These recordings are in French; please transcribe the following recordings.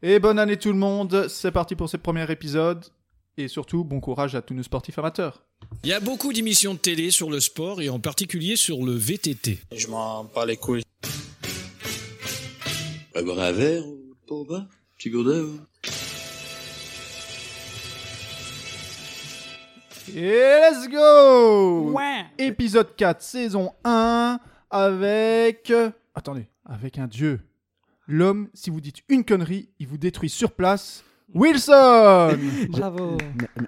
Et bonne année tout le monde, c'est parti pour ce premier épisode. Et surtout, bon courage à tous nos sportifs amateurs. Il y a beaucoup d'émissions de télé sur le sport et en particulier sur le VTT. Je m'en bats les couilles. Va boire un verre ou pas au bas Petit gourdin ou... Et let's go Épisode 4, saison 1, avec... Attendez, avec un dieu. L'homme, si vous dites une connerie, il vous détruit sur place. Wilson Bravo.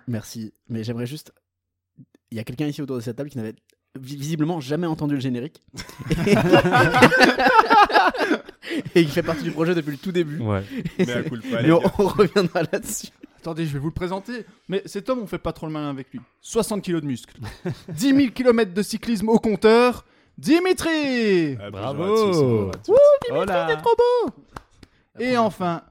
Merci, mais j'aimerais juste. Il y a quelqu'un ici autour de cette table qui n'avait vi- visiblement jamais entendu le générique. Et qui fait partie du projet depuis le tout début. Ouais. Mais à coup le Mais on, on reviendra là-dessus. Attendez, je vais vous le présenter. Mais cet homme, on fait pas trop le malin avec lui. 60 kilos de muscles. 10 000 km de cyclisme au compteur. Dimitri Ah, Bravo. tous, à tous. Hola. trop beau Et enfin,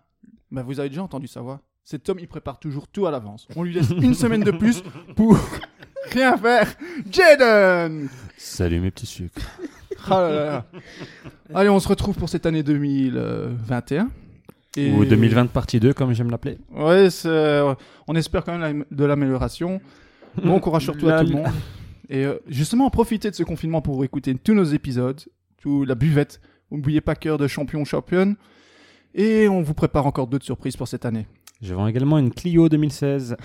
bah vous avez déjà entendu sa voix. Cet homme, il prépare toujours tout à l'avance. On lui laisse une semaine de plus pour rien faire. Jaden Salut mes petits sucres. Ah là là. Allez, on se retrouve pour cette année 2021. Et- Ou 2020 partie 2 comme j'aime l'appeler. Ouais, on espère quand même de l'amélioration. Bon courage surtout à tout le monde. Et euh, justement, profitez de ce confinement pour écouter tous nos épisodes, tout la buvette. N'oubliez pas cœur de champion championne. Et on vous prépare encore d'autres surprises pour cette année. Je vends également une Clio 2016.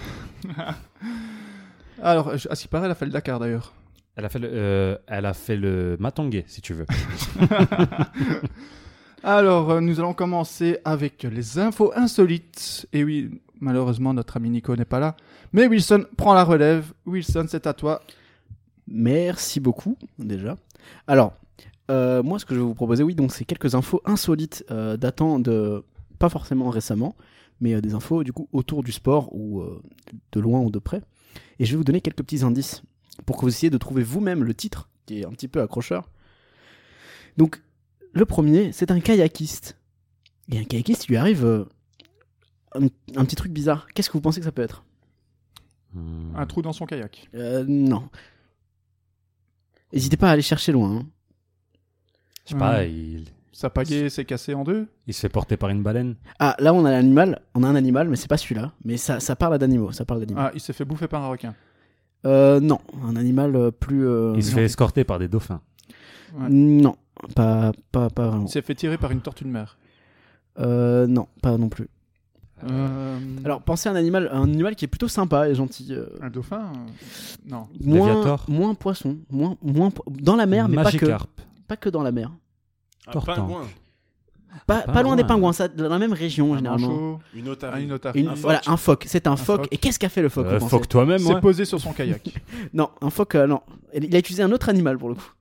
Alors, à ce qui paraît, elle a fait le Dakar d'ailleurs. Elle a fait le, euh, elle a fait le Matongué, si tu veux. Alors, euh, nous allons commencer avec les infos insolites. Et oui, malheureusement, notre ami Nico n'est pas là. Mais Wilson prend la relève. Wilson, c'est à toi. Merci beaucoup, déjà. Alors, euh, moi, ce que je vais vous proposer, oui, donc c'est quelques infos insolites euh, datant de. Pas forcément récemment, mais euh, des infos, du coup, autour du sport, ou euh, de loin ou de près. Et je vais vous donner quelques petits indices pour que vous essayiez de trouver vous-même le titre, qui est un petit peu accrocheur. Donc, le premier, c'est un kayakiste. Et un kayakiste, il lui arrive euh, un, un petit truc bizarre. Qu'est-ce que vous pensez que ça peut être? Hmm. Un trou dans son kayak. Euh, Non. N'hésitez pas à aller chercher loin. hein. Je sais pas, il, Sa pagaie s'est cassée en deux. il se fait porter par une baleine. Ah, là, on a l'animal. On a un animal, mais c'est pas celui-là. Mais ça, ça parle d'animaux. Ça parle d'animaux. Ah, il s'est fait bouffer par un requin. Euh, non, un animal euh, plus. euh, Il se fait escorter par des dauphins. Ouais. Non, pas, pas, pas vraiment. Il s'est fait tirer par une tortue de mer. Euh, non, pas non plus. Euh, Alors, pensez à un animal, un animal qui est plutôt sympa et gentil. euh, un dauphin euh, Non. moins, L'aviator. moins poisson, moins, moins po- dans la mer, mais pas que, Magikarp. pas que dans la mer. Un Tortank. pingouin. Pas, Un pas loin des pingouin. pingouins, ça, dans la même région Un généralement. manchot, Une ah, otarie. une otarie. Une- Un phoque. voilà, un phoque. C'est un, phoque. phoque. Et qu'est-ce qu'a fait le phoque Euh, pensez Fuck toi-même, s'est ouais. posé sur son kayak. Non, un phoque, euh, non. Il a utilisé un autre animal pour le coup.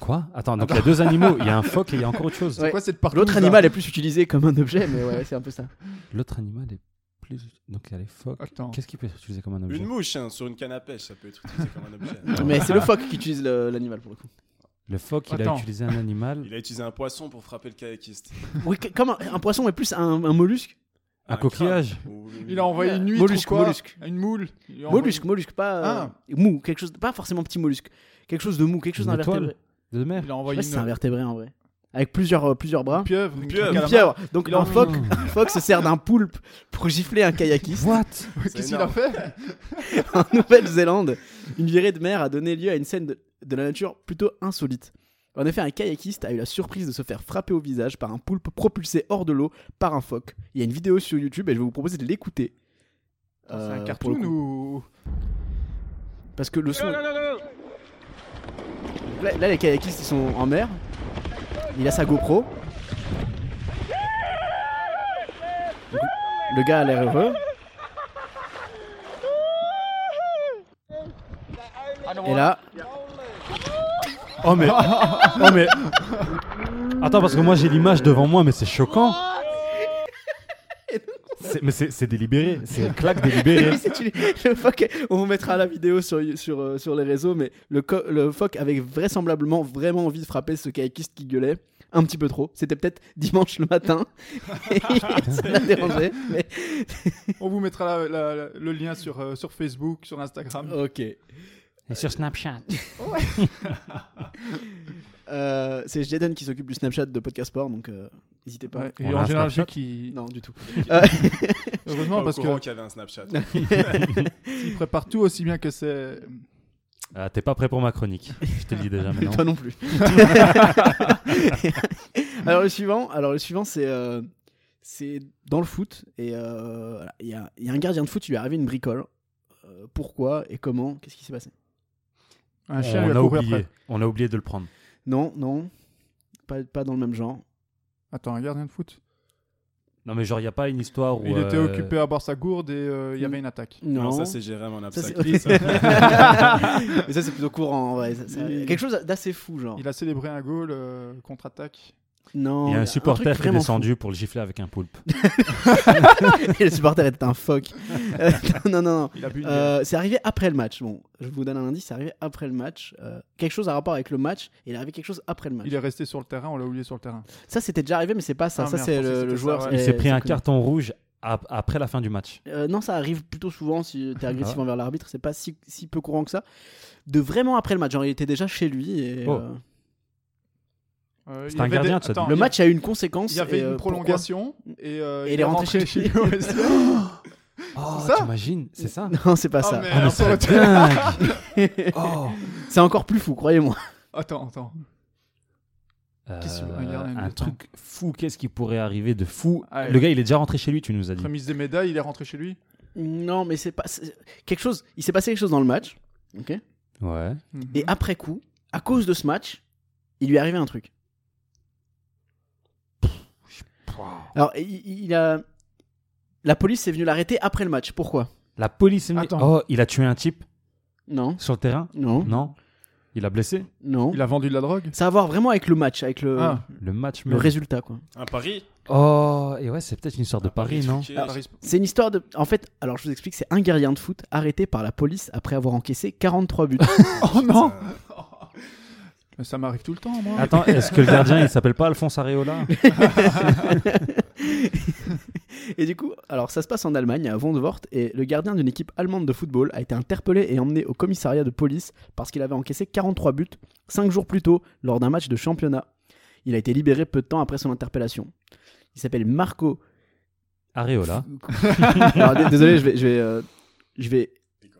Quoi? Attends, donc il y a deux animaux. Il y a un phoque et il y a encore autre chose. Ouais. Quoi cette partie L'autre animal est plus utilisé comme un objet, mais ouais, c'est un peu ça. L'autre animal est plus. Donc il y a les phoques. Attends. Qu'est-ce qui peut être utilisé comme un objet? Une mouche hein, sur une canne à pêche, ça peut être utilisé comme un objet. Mais c'est le phoque qui utilise le- l'animal pour le coup. Le phoque, il Attends. a utilisé un animal. Il a utilisé un poisson pour frapper le kayakiste. Oui, que- comme un, un poisson, mais plus un, un mollusque. Un coquillage. crabe. Ou- Il a envoyé une huître Mollusque, ou quoi mollusque. Une moule. Il a envoyé- Mollusque, mollusque, pas euh, Ah. mou, quelque chose, pas forcément petit mollusque, quelque chose de mou, quelque chose Une d'invertébré. De mer. Il a Je sais envoyé pas si c'est un une, vertébré en vrai. Avec plusieurs, euh, plusieurs bras. une pieuvre. Une pieuvre. Une pieuvre. Donc Il a un envoyé- phoque, un phoque se sert d'un poulpe pour gifler un kayakiste. What Qu'est-ce qu'il a énorme. fait en Nouvelle-Zélande, une virée de mer a donné lieu à une scène de, de la nature plutôt insolite. En effet, un kayakiste a eu la surprise de se faire frapper au visage par un poulpe propulsé hors de l'eau par un phoque. Il y a une vidéo sur YouTube et je vais vous proposer de l'écouter. C'est Euh, un pour cartoon le coup. ou. Parce que le son. Là, les kayakistes ils sont en mer. Il a sa GoPro. Le gars a l'air heureux. Et là, Oh mais. oh mais. Attends, parce que moi j'ai l'image devant moi, mais c'est choquant. C'est- mais c'est c'est délibéré. C'est une claque délibérée. C'est une- le phoque, on vous mettra la vidéo sur, sur, euh, sur les réseaux, mais le, co- le phoque avait vraisemblablement vraiment envie de frapper ce kayakiste qui gueulait. Un petit peu trop. C'était peut-être dimanche le matin. Et ça l'a dérangé. Mais... On vous mettra la- la- la- le lien sur, euh, sur Facebook, sur Instagram. Ok. Et sur Snapchat. Euh, c'est Jaden qui s'occupe du Snapchat de Podcast Sport, donc euh, n'hésitez pas. Ouais, Et a en général, Snapchat ceux qui. Non, du tout. Heureusement, parce que qu'il y avait un Snapchat. il prépare tout aussi bien que c'est. Ah, T'es pas prêt pour ma chronique. Je te le dis déjà maintenant. Toi non plus. alors le suivant, alors le suivant c'est euh, c'est dans le foot et euh, voilà, il y, a, il y a un gardien de foot, il lui est arrivé une bricole. Euh, pourquoi et comment? Qu'est-ce qui s'est passé? Un chien on, a oublié. après. on a oublié de le prendre. Non, non, pas, pas dans le même genre. Attends, un gardien de foot? Non, mais genre, il n'y a pas une histoire où. Il était euh, occupé à boire sa gourde et euh, il y avait une attaque. Non, Non, ça c'est Jérém en Ça, c'est-. Mais ça c'est plutôt courant. en vrai. Ça- ça- Il- Quelque chose d'assez fou genre. Il a célébré un goal euh, contre-attaque. Non. Il y a un supporter qui est fou. descendu pour le gifler avec un poulpe. Et le supporter était un phoque. Euh, non, non, non. Euh, c'est arrivé après le match. Bon, je vous donne un indice, c'est arrivé après le match. Euh, quelque chose à rapport avec le match. Il est arrivé quelque chose après le match. Il est resté sur le terrain, on l'a oublié sur le terrain. Ça, c'était déjà arrivé, mais c'est pas ça. Ah, ça, c'est le, joueur. ça, Il s'est pris un carton. carton rouge ap- après la fin du match. Euh, non, ça arrive plutôt souvent si t'es agressif Ah ouais. envers l'arbitre. C'est pas si, si peu courant que ça. De vraiment après le match. Genre, il était déjà chez lui. Et, Oh. euh, Euh, C'est un gardien, des-. Attends, le match a eu une conséquence. Il y avait et, euh, une prolongation et, euh, Et il est rentré chez lui. Oh, ça t'imagines C'est ça Non, c'est pas Ah, ça. mais- Ah, c'est Oh C'est encore plus fou, croyez-moi. Attends, attends. Euh, un truc fou, qu'est-ce qui pourrait arriver de fou Ah, ouais. Le gars, il est déjà rentré chez lui, tu nous as dit. Remise des médailles, il est rentré chez lui. Non, mais c'est pas. Quelque chose. Il s'est passé quelque chose dans le match. Ok. Ouais. Et après coup, à cause de ce match, il lui est arrivé un truc. Alors, il, il a. La police est venue l'arrêter après le match. Pourquoi? La police est venue- Attends. Oh, il a tué un type? Non, sur le terrain? Non, Non. Il a blessé? Non. Il a vendu de la drogue? Ça a à voir vraiment avec le match, avec le, Ah. Le match le même. résultat, quoi. Un pari? Oh, et ouais, c'est peut-être une histoire de Un Paris, non? C'est une histoire de. En fait, alors je vous explique, c'est un gardien de foot arrêté par la police après avoir encaissé 43 buts. Oh non Mais Ça m'arrive tout le temps, moi. Attends, est-ce que le gardien, il s'appelle pas Alphonse Areola Et du coup, alors ça se passe en Allemagne, à Wondwort, et le gardien d'une équipe allemande de football a été interpellé et emmené au commissariat de police parce qu'il avait encaissé 43 buts 5 jours plus tôt lors d'un match de championnat. Il a été libéré peu de temps après son interpellation. Il s'appelle Marco. Areola. Alors, désolé, je vais, je vais, euh, je vais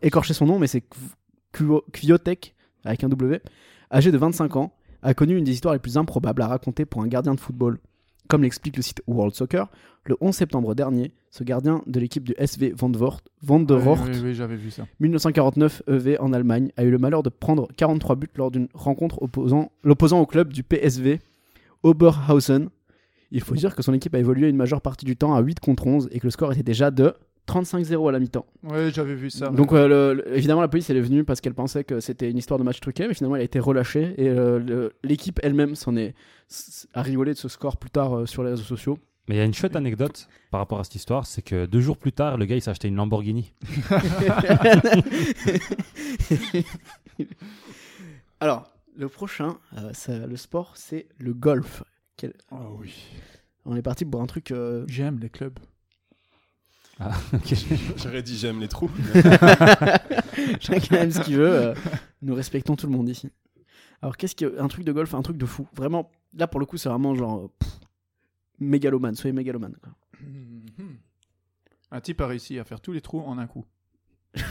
écorcher son nom, mais c'est Kviotek avec un W. Âgé de 25 ans, a connu une des histoires les plus improbables à raconter pour un gardien de football. Comme l'explique le site World Soccer, le 11 septembre dernier, ce gardien de l'équipe du SV Vandervoort, Vandervoort Oui, oui, oui, j'avais vu ça. 1949 EV en Allemagne, a eu le malheur de prendre 43 buts lors d'une rencontre opposant l'opposant au club du PSV Oberhausen. Il faut dire que son équipe a évolué une majeure partie du temps à 8 contre 11 et que le score était déjà de 35-0 à la mi-temps. Oui, j'avais vu ça. Donc euh, le- le- évidemment la police elle est venue parce qu'elle pensait que c'était une histoire de match truqué, mais finalement elle a été relâchée et euh, l'équipe elle-même s'en est a rigolé de ce score plus tard euh, sur les réseaux sociaux. Mais il y a une chouette anecdote par rapport à cette histoire, c'est que deux jours plus tard, le gars, il s'est acheté une Lamborghini. Alors le prochain, euh, le sport c'est le golf. Quel- Oh oui. On est parti pour un truc. euh, J'aime les clubs. Ok. J'aurais dit j'aime les trous. Chacun aime ce qu'il veut. euh, nous respectons tout le monde ici. Alors, qu'est-ce que un truc de golf, un truc de fou Vraiment, là pour le coup, c'est vraiment genre euh, pff, mégalomane. Soyez mégalomane. quoi. Mhm. Un type a réussi à faire tous les trous en un coup.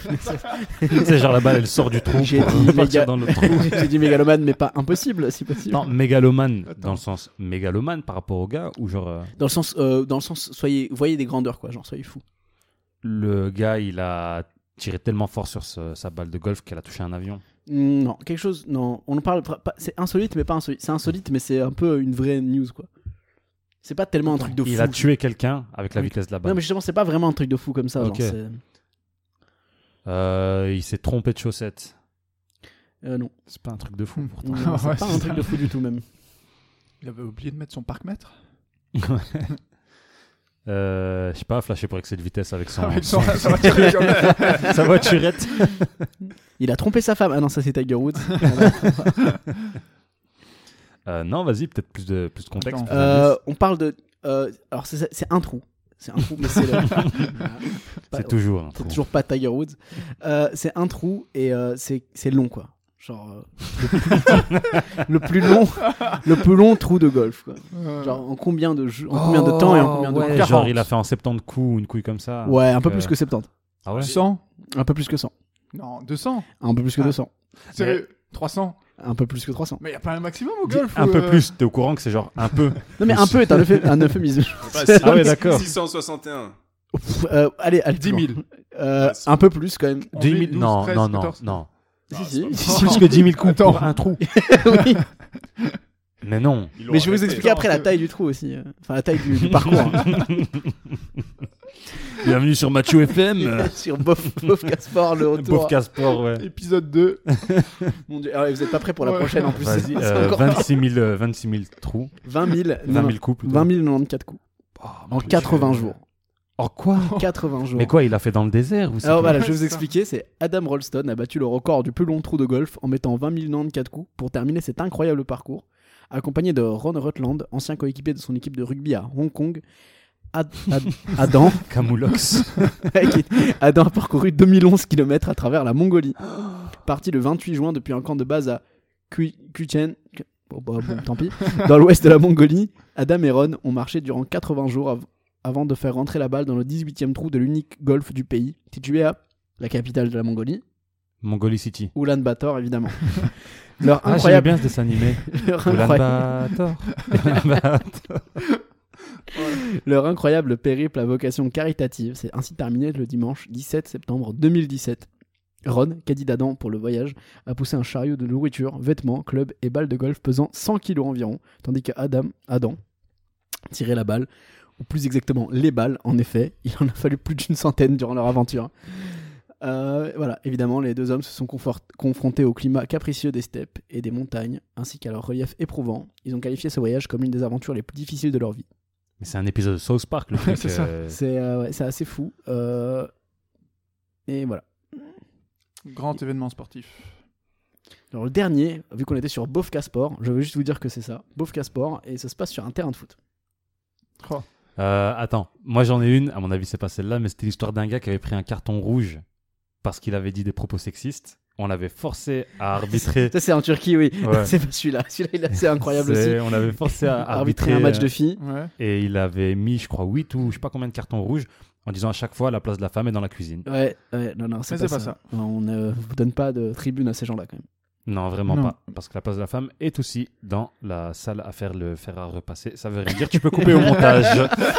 c'est genre la balle, elle sort du trou J'ai dit méga- trou. J'ai dit mégalomane, mais pas impossible, si possible. Non, mégalomane Attends. dans le sens mégalomane par rapport au gars ou genre euh, Dans le sens, euh, dans le sens, soyez, voyez des grandeurs quoi. Genre, soyez fous. Le gars il a tiré tellement fort sur ce- sa balle de golf qu'elle a touché un avion. Mm, Non, quelque chose. Non, on en parle. pas- pas- C'est insolite, mais pas insolite. C'est insolite, mais c'est un peu une vraie news quoi. C'est pas tellement un truc de fou. Il a tué quelqu'un avec la Oui. vitesse de la balle. Non, mais justement, c'est pas vraiment un truc de fou comme ça. genre, Ok. c'est- Euh, il s'est trompé de chaussettes. euh, non, C'est pas un truc de fou Hmm. pourtant. Non, c'est Ouais, pas c'est un truc de fou du tout même. Il avait oublié de mettre son parc-mètre? Euh, je sais pas, flasher pour excès de vitesse avec son, Avec son- son- sa voiturette. Il a trompé sa femme. Ah non, ça c'est Tiger Woods. Euh, non, vas-y, peut-être plus de, plus de contexte. Plus Euh, on parle de. euh, alors c'est un trou. C'est un trou, mais c'est. le- c'est toujours. un c'est toujours pas Tiger Woods. Euh, c'est un trou et euh, c'est c'est long quoi. Genre euh, le, plus... le plus long, le plus long trou de golf. Quoi. Genre en combien de jeux- en combien de temps et en combien de Oh, ouais, coups Genre, il a fait en 70 coups ou une couille comme ça. Ouais, un peu Donc, plus euh, que 70. Ah ouais? 100 Un peu plus que 100. Non, 200 Un peu plus que Ah. 200. Sérieux 300 Un peu plus que 300. Mais y a pas un maximum au golf Un peu euh, plus, t'es au courant que c'est genre un peu. Non mais un peu est un, un euphémisme. Six- Ah ouais, d'accord. 661. Pff, euh, allez, allez. 10 000. Euh, Ouais, c'est- un peu plus quand même. 10 000 12, Non, 13, non, non, 14. non. Si, Ah, si. c'est si, Plus que 10 000 coups Attends. pour un trou. oui. Mais non. Mais je vais vous expliquer après la taille du trou aussi. euh. Enfin, la taille du, du parcours. hein. Bienvenue sur Macho FM. Sur Bof, Bof le retour. Pauvre Casport, ouais. Épisode 2. Mon Dieu. Alors, vous êtes pas prêts pour la Ouais. prochaine en plus. Vas-y, C'est euh, encore 26 000, euh, 26 000 trous. 20 000. 20 non, 000 coups. plutôt. 20 094 coups. Oh, En mon 80 Dieu. jours. Oh quoi 80 jours. Mais quoi, il a fait dans le désert ou Alors voilà, je vais vous expliquer. C'est Adam Rolston a battu le record du plus long trou de golf en mettant 20 094 coups pour terminer cet incroyable parcours, accompagné de Ron Rutland, ancien coéquipier de son équipe de rugby à Hong Kong. Ad- Ad- Adam, Camoulox. Adam a parcouru 2011 km à travers la Mongolie. Parti le 28 juin depuis un camp de base à Kuchen, bon, bah, bon, tant pis, dans l'ouest de la Mongolie, Adam et Ron ont marché durant 80 jours avant de faire rentrer la balle dans le 18e trou de l'unique golf du pays, situé à la capitale de la Mongolie, Mongolie City. Ulaanbaatar évidemment. Leur Ah, incroyable, bien ce dessin animé. leur incroyable, leur incroyable périple à vocation caritative s'est ainsi terminé le dimanche 17 septembre 2017. Ron, caddie d'Adam pour le voyage, a poussé un chariot de nourriture, vêtements, clubs et balles de golf pesant 100 kg environ, tandis que Adam, Adam tirait la balle, ou plus exactement les balles, en effet. Il en a fallu plus d'une centaine durant leur aventure. Euh, voilà, évidemment, les deux hommes se sont confort- confrontés au climat capricieux des steppes et des montagnes, ainsi qu'à leur relief éprouvant. Ils ont qualifié ce voyage comme l'une des aventures les plus difficiles de leur vie. Mais c'est un épisode de South Park, le truc. c'est ça. euh, C'est euh, ouais, c'est assez fou. Euh, Et voilà. Grand événement sportif. Alors le dernier, vu qu'on était sur Bofka Sport, je veux juste vous dire que c'est ça, Bofka Sport, et ça se passe sur un terrain de foot. Oh. Euh, attends, moi j'en ai une, à mon avis c'est pas celle-là, mais c'était l'histoire d'un gars qui avait pris un carton rouge parce qu'il avait dit des propos sexistes. On l'avait forcé à arbitrer. Ça c'est en Turquie, oui. Ouais. c'est pas celui-là. Celui-là, il est assez incroyable aussi. C'est- On l'avait forcé à Arbitrer arbitrer, un match euh, de filles. Ouais. Et il avait mis, je crois, 8 ou je sais pas combien de cartons rouges en disant à chaque fois la place de la femme est dans la cuisine. Ouais, ouais, non, non, c'est pas, c'est pas ça. On ne vous donne pas de tribune à ces gens-là quand même. Non, vraiment Non. pas. Parce que la place de la femme est aussi dans la salle à faire le fer à repasser. Ça veut rien dire, tu peux couper au montage.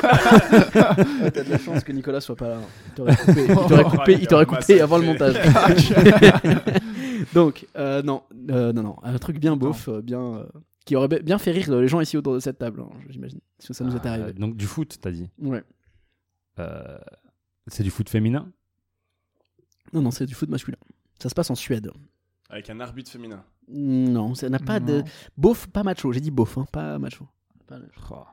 Ah, T'as de la chance que Nicolas soit pas là. Il t'aurait coupé, il t'aurait coupé, il t'aurait coupé avant le montage. Donc, euh, non, euh, non, non, un truc bien beauf, euh, bien, euh, qui aurait bi- bien fait rire les gens ici autour de cette table, hein, j'imagine. Si ça nous était Euh, arrivé. donc du foot, t'as dit. Ouais. Euh, c'est du foot féminin? Non, non, c'est du foot masculin. Ça se passe en Suède. Avec un arbitre féminin. Non, ça n'a pas de. Beauf, pas macho. J'ai dit beauf, hein, pas macho. Pas- Oh.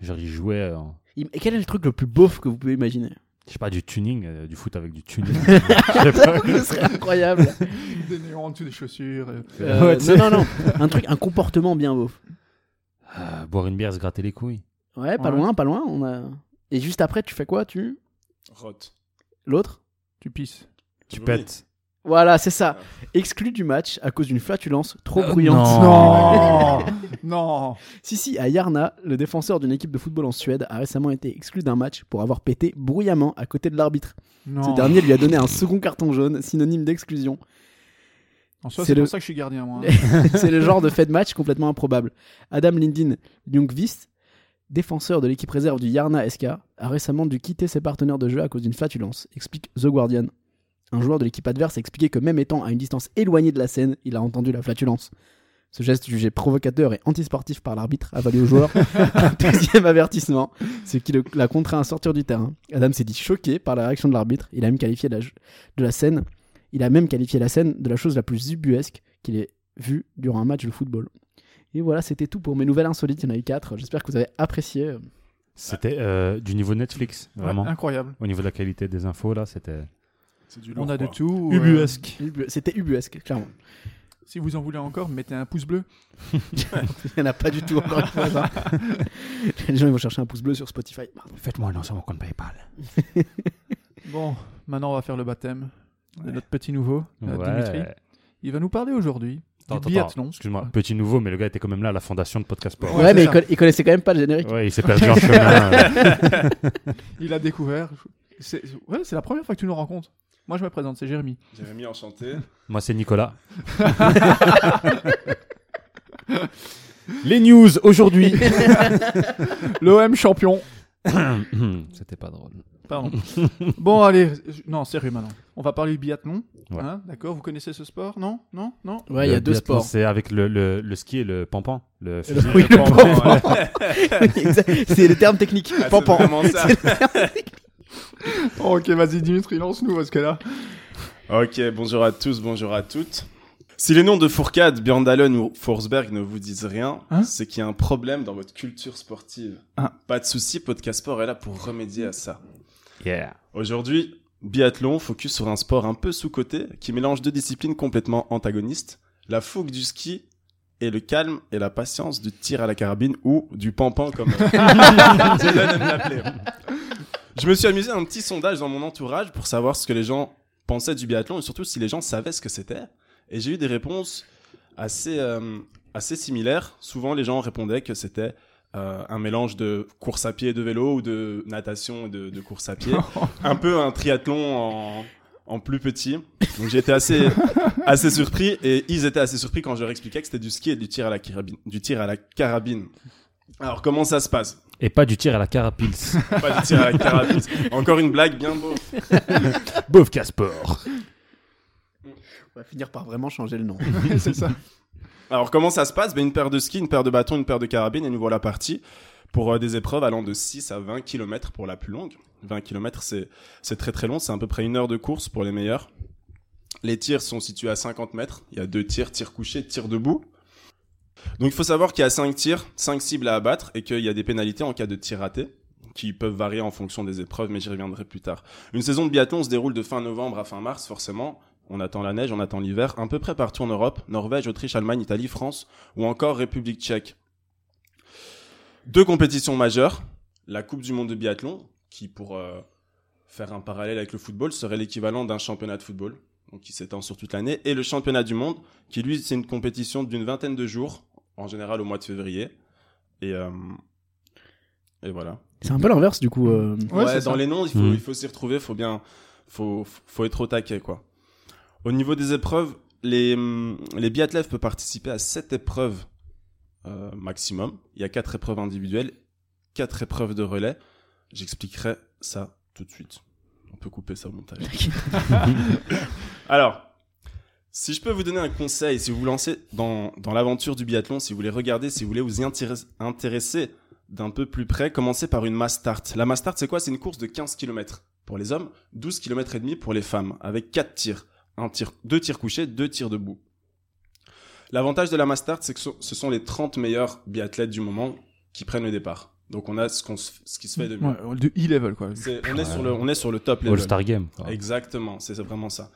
Genre, il jouait, Il- Et quel est le truc le plus beauf que vous pouvez imaginer? Je sais pas, du tuning, euh, du foot avec du tuning. Je sais pas. Ce serait incroyable. Des néons en dessous des chaussures. euh. Euh, Ouais, tu sais. non, non, non. Un truc, un comportement bien beauf. Euh, boire une bière, se gratter les couilles. Ouais, pas Ouais. loin, pas loin. On a... Et juste après, tu fais quoi Tu Roth. L'autre Tu pisses. Tu pètes. Voilà, c'est ça. Exclu du match à cause d'une flatulence trop Euh, bruyante. non. Non Non Si, si, à Yarna, le défenseur d'une équipe de football en Suède a récemment été exclu d'un match pour avoir pété bruyamment à côté de l'arbitre. Non. Ce dernier lui a donné un second carton jaune, synonyme d'exclusion. En soi, c'est le- pour ça que je suis gardien, moi. hein. C'est le genre de fait de match complètement improbable. Adam Lindin Ljungqvist, défenseur de l'équipe réserve du Yarna SK, a récemment dû quitter ses partenaires de jeu à cause d'une flatulence, explique The Guardian. Un joueur de l'équipe adverse a expliqué que même étant à une distance éloignée de la scène, il a entendu la flatulence. Ce geste jugé provocateur et antisportif par l'arbitre a valu au joueur un deuxième avertissement, ce qui le- l'a contraint à sortir du terrain. Adam s'est dit choqué par la réaction de l'arbitre. Il a même qualifié la, de la scène, il a même qualifié la scène de la chose la plus ubuesque qu'il ait vue durant un match de football. Et voilà, c'était tout pour mes nouvelles insolites. Il y en a eu quatre. J'espère que vous avez apprécié. C'était euh, du niveau Netflix, vraiment. Ouais, incroyable. Au niveau de la qualité des infos, là, c'était du lourd. On a de quoi. tout. euh, ubuesque. Ubu- C'était ubuesque, clairement. si vous en voulez encore, mettez un pouce bleu. Il n'y en a pas du tout encore une fois. ça. Les gens ils vont chercher un pouce bleu sur Spotify. Faites-moi un sur mon compte PayPal. Bon, maintenant on va faire le baptême de notre petit nouveau, euh, Dimitri. Ouais. Il va nous parler aujourd'hui biathlon. Excuse-moi, petit nouveau, mais le gars était quand même là à la fondation de Podcast Sport. Ouais, mais il, conna- il connaissait quand même pas le générique. Ouais, il s'est perdu en chemin. euh. Il a découvert. C'est ouais, c'est la première fois que tu nous rencontres. Moi, je me présente, c'est Jérémy. Jérémy, enchanté. Moi, c'est Nicolas. Les news aujourd'hui. L'OM champion. C'était pas drôle. Pardon. bon, allez. Non, sérieux maintenant. On va parler du biathlon. Ouais. Hein, D'accord? Vous connaissez ce sport? Non? Non? Non? Ouais, il y a Le deux sports. C'est avec le, le, le ski et le pampan. Le fusil. Oui, le Pampan, pampan. ouais. Exact. c'est le terme technique. Ah, c'est Pampan. Ok, vas-y, Dimitri, lance-nous parce que là. Ok, bonjour à tous, bonjour à toutes. Si les noms de Fourcade, Björndalen ou Forsberg ne vous disent rien, Hein c'est qu'il y a un problème dans votre culture sportive. Ah. Pas de souci, Podcast Sport est là pour remédier à ça. Yeah. Aujourd'hui, biathlon, focus sur un sport un peu sous-coté qui mélange deux disciplines complètement antagonistes, la fougue du ski et le calme et la patience du tir à la carabine ou du pampan comme aime l'appeler. Je me suis amusé à un petit sondage dans mon entourage pour savoir ce que les gens pensaient du biathlon et surtout si les gens savaient ce que c'était. Et j'ai eu des réponses assez, euh, assez similaires. Souvent, les gens répondaient que c'était euh, un mélange de course à pied et de vélo ou de natation et de, de course à pied. un peu un triathlon en, en plus petit. Donc été assez, assez surpris et ils étaient assez surpris quand je leur expliquais que c'était du ski et du tir à la carabine. Du tir à la carabine. Alors comment ça se passe? Et pas du tir à la carapils. Pas du tir à la carabine. Encore une blague bien beau. Bof Casport. On va finir par vraiment changer le nom. c'est ça. Alors comment ça se passe? Ben, Une paire de skis, une paire de bâtons, une paire de carabines et nous voilà partis pour euh, des épreuves allant de 6 à 20 km pour la plus longue. 20 km c'est c'est très très long, c'est à peu près une heure de course pour les meilleurs. Les tirs sont situés à 50 mètres, il y a deux tirs, tir couché, tir debout. Donc il faut savoir qu'il y a 5 tirs, 5 cibles à abattre et qu'il y a des pénalités en cas de tir raté qui peuvent varier en fonction des épreuves, mais j'y reviendrai plus tard. Une saison de biathlon se déroule de fin novembre à fin mars, forcément. On attend la neige, on attend l'hiver, un peu près partout en Europe, Norvège, Autriche, Allemagne, Italie, France ou encore République tchèque. Deux compétitions majeures, la Coupe du monde de biathlon, qui pour euh, faire un parallèle avec le football serait l'équivalent d'un championnat de football, donc qui s'étend sur toute l'année, et le championnat du monde, qui lui c'est une compétition d'une vingtaine de jours, en général au mois de février. Et, euh, et voilà. C'est un peu l'inverse du coup. euh. Ouais, dans ça. les noms, il faut, il faut s'y retrouver, faut bien, faut, faut être au taquet, quoi. Au niveau des épreuves, les, hum, les biathlètes peuvent participer à 7 épreuves euh, maximum. Il y a 4 épreuves individuelles, 4 épreuves de relais. J'expliquerai ça tout de suite. On peut couper ça au montage. Alors, si je peux vous donner un conseil, si vous vous lancez dans, dans l'aventure du biathlon, si vous voulez regarder, si vous voulez vous y intéresser- d'un peu plus près, commencez par une mass start. La mass start, c'est quoi? C'est une course de 15 km pour les hommes, 12 km et demi pour les femmes, avec 4 tirs. Un tir, deux tirs couchés, deux tirs debout. L'avantage de la mass start, c'est que ce sont les 30 meilleurs biathlètes du moment qui prennent le départ. Donc on a ce, qu'on se- ce qui se fait de mieux. Ouais, du e-level, quoi. On, est sur le, on est sur le top level. All-Star Game. quoi. Exactement, c'est vraiment ça.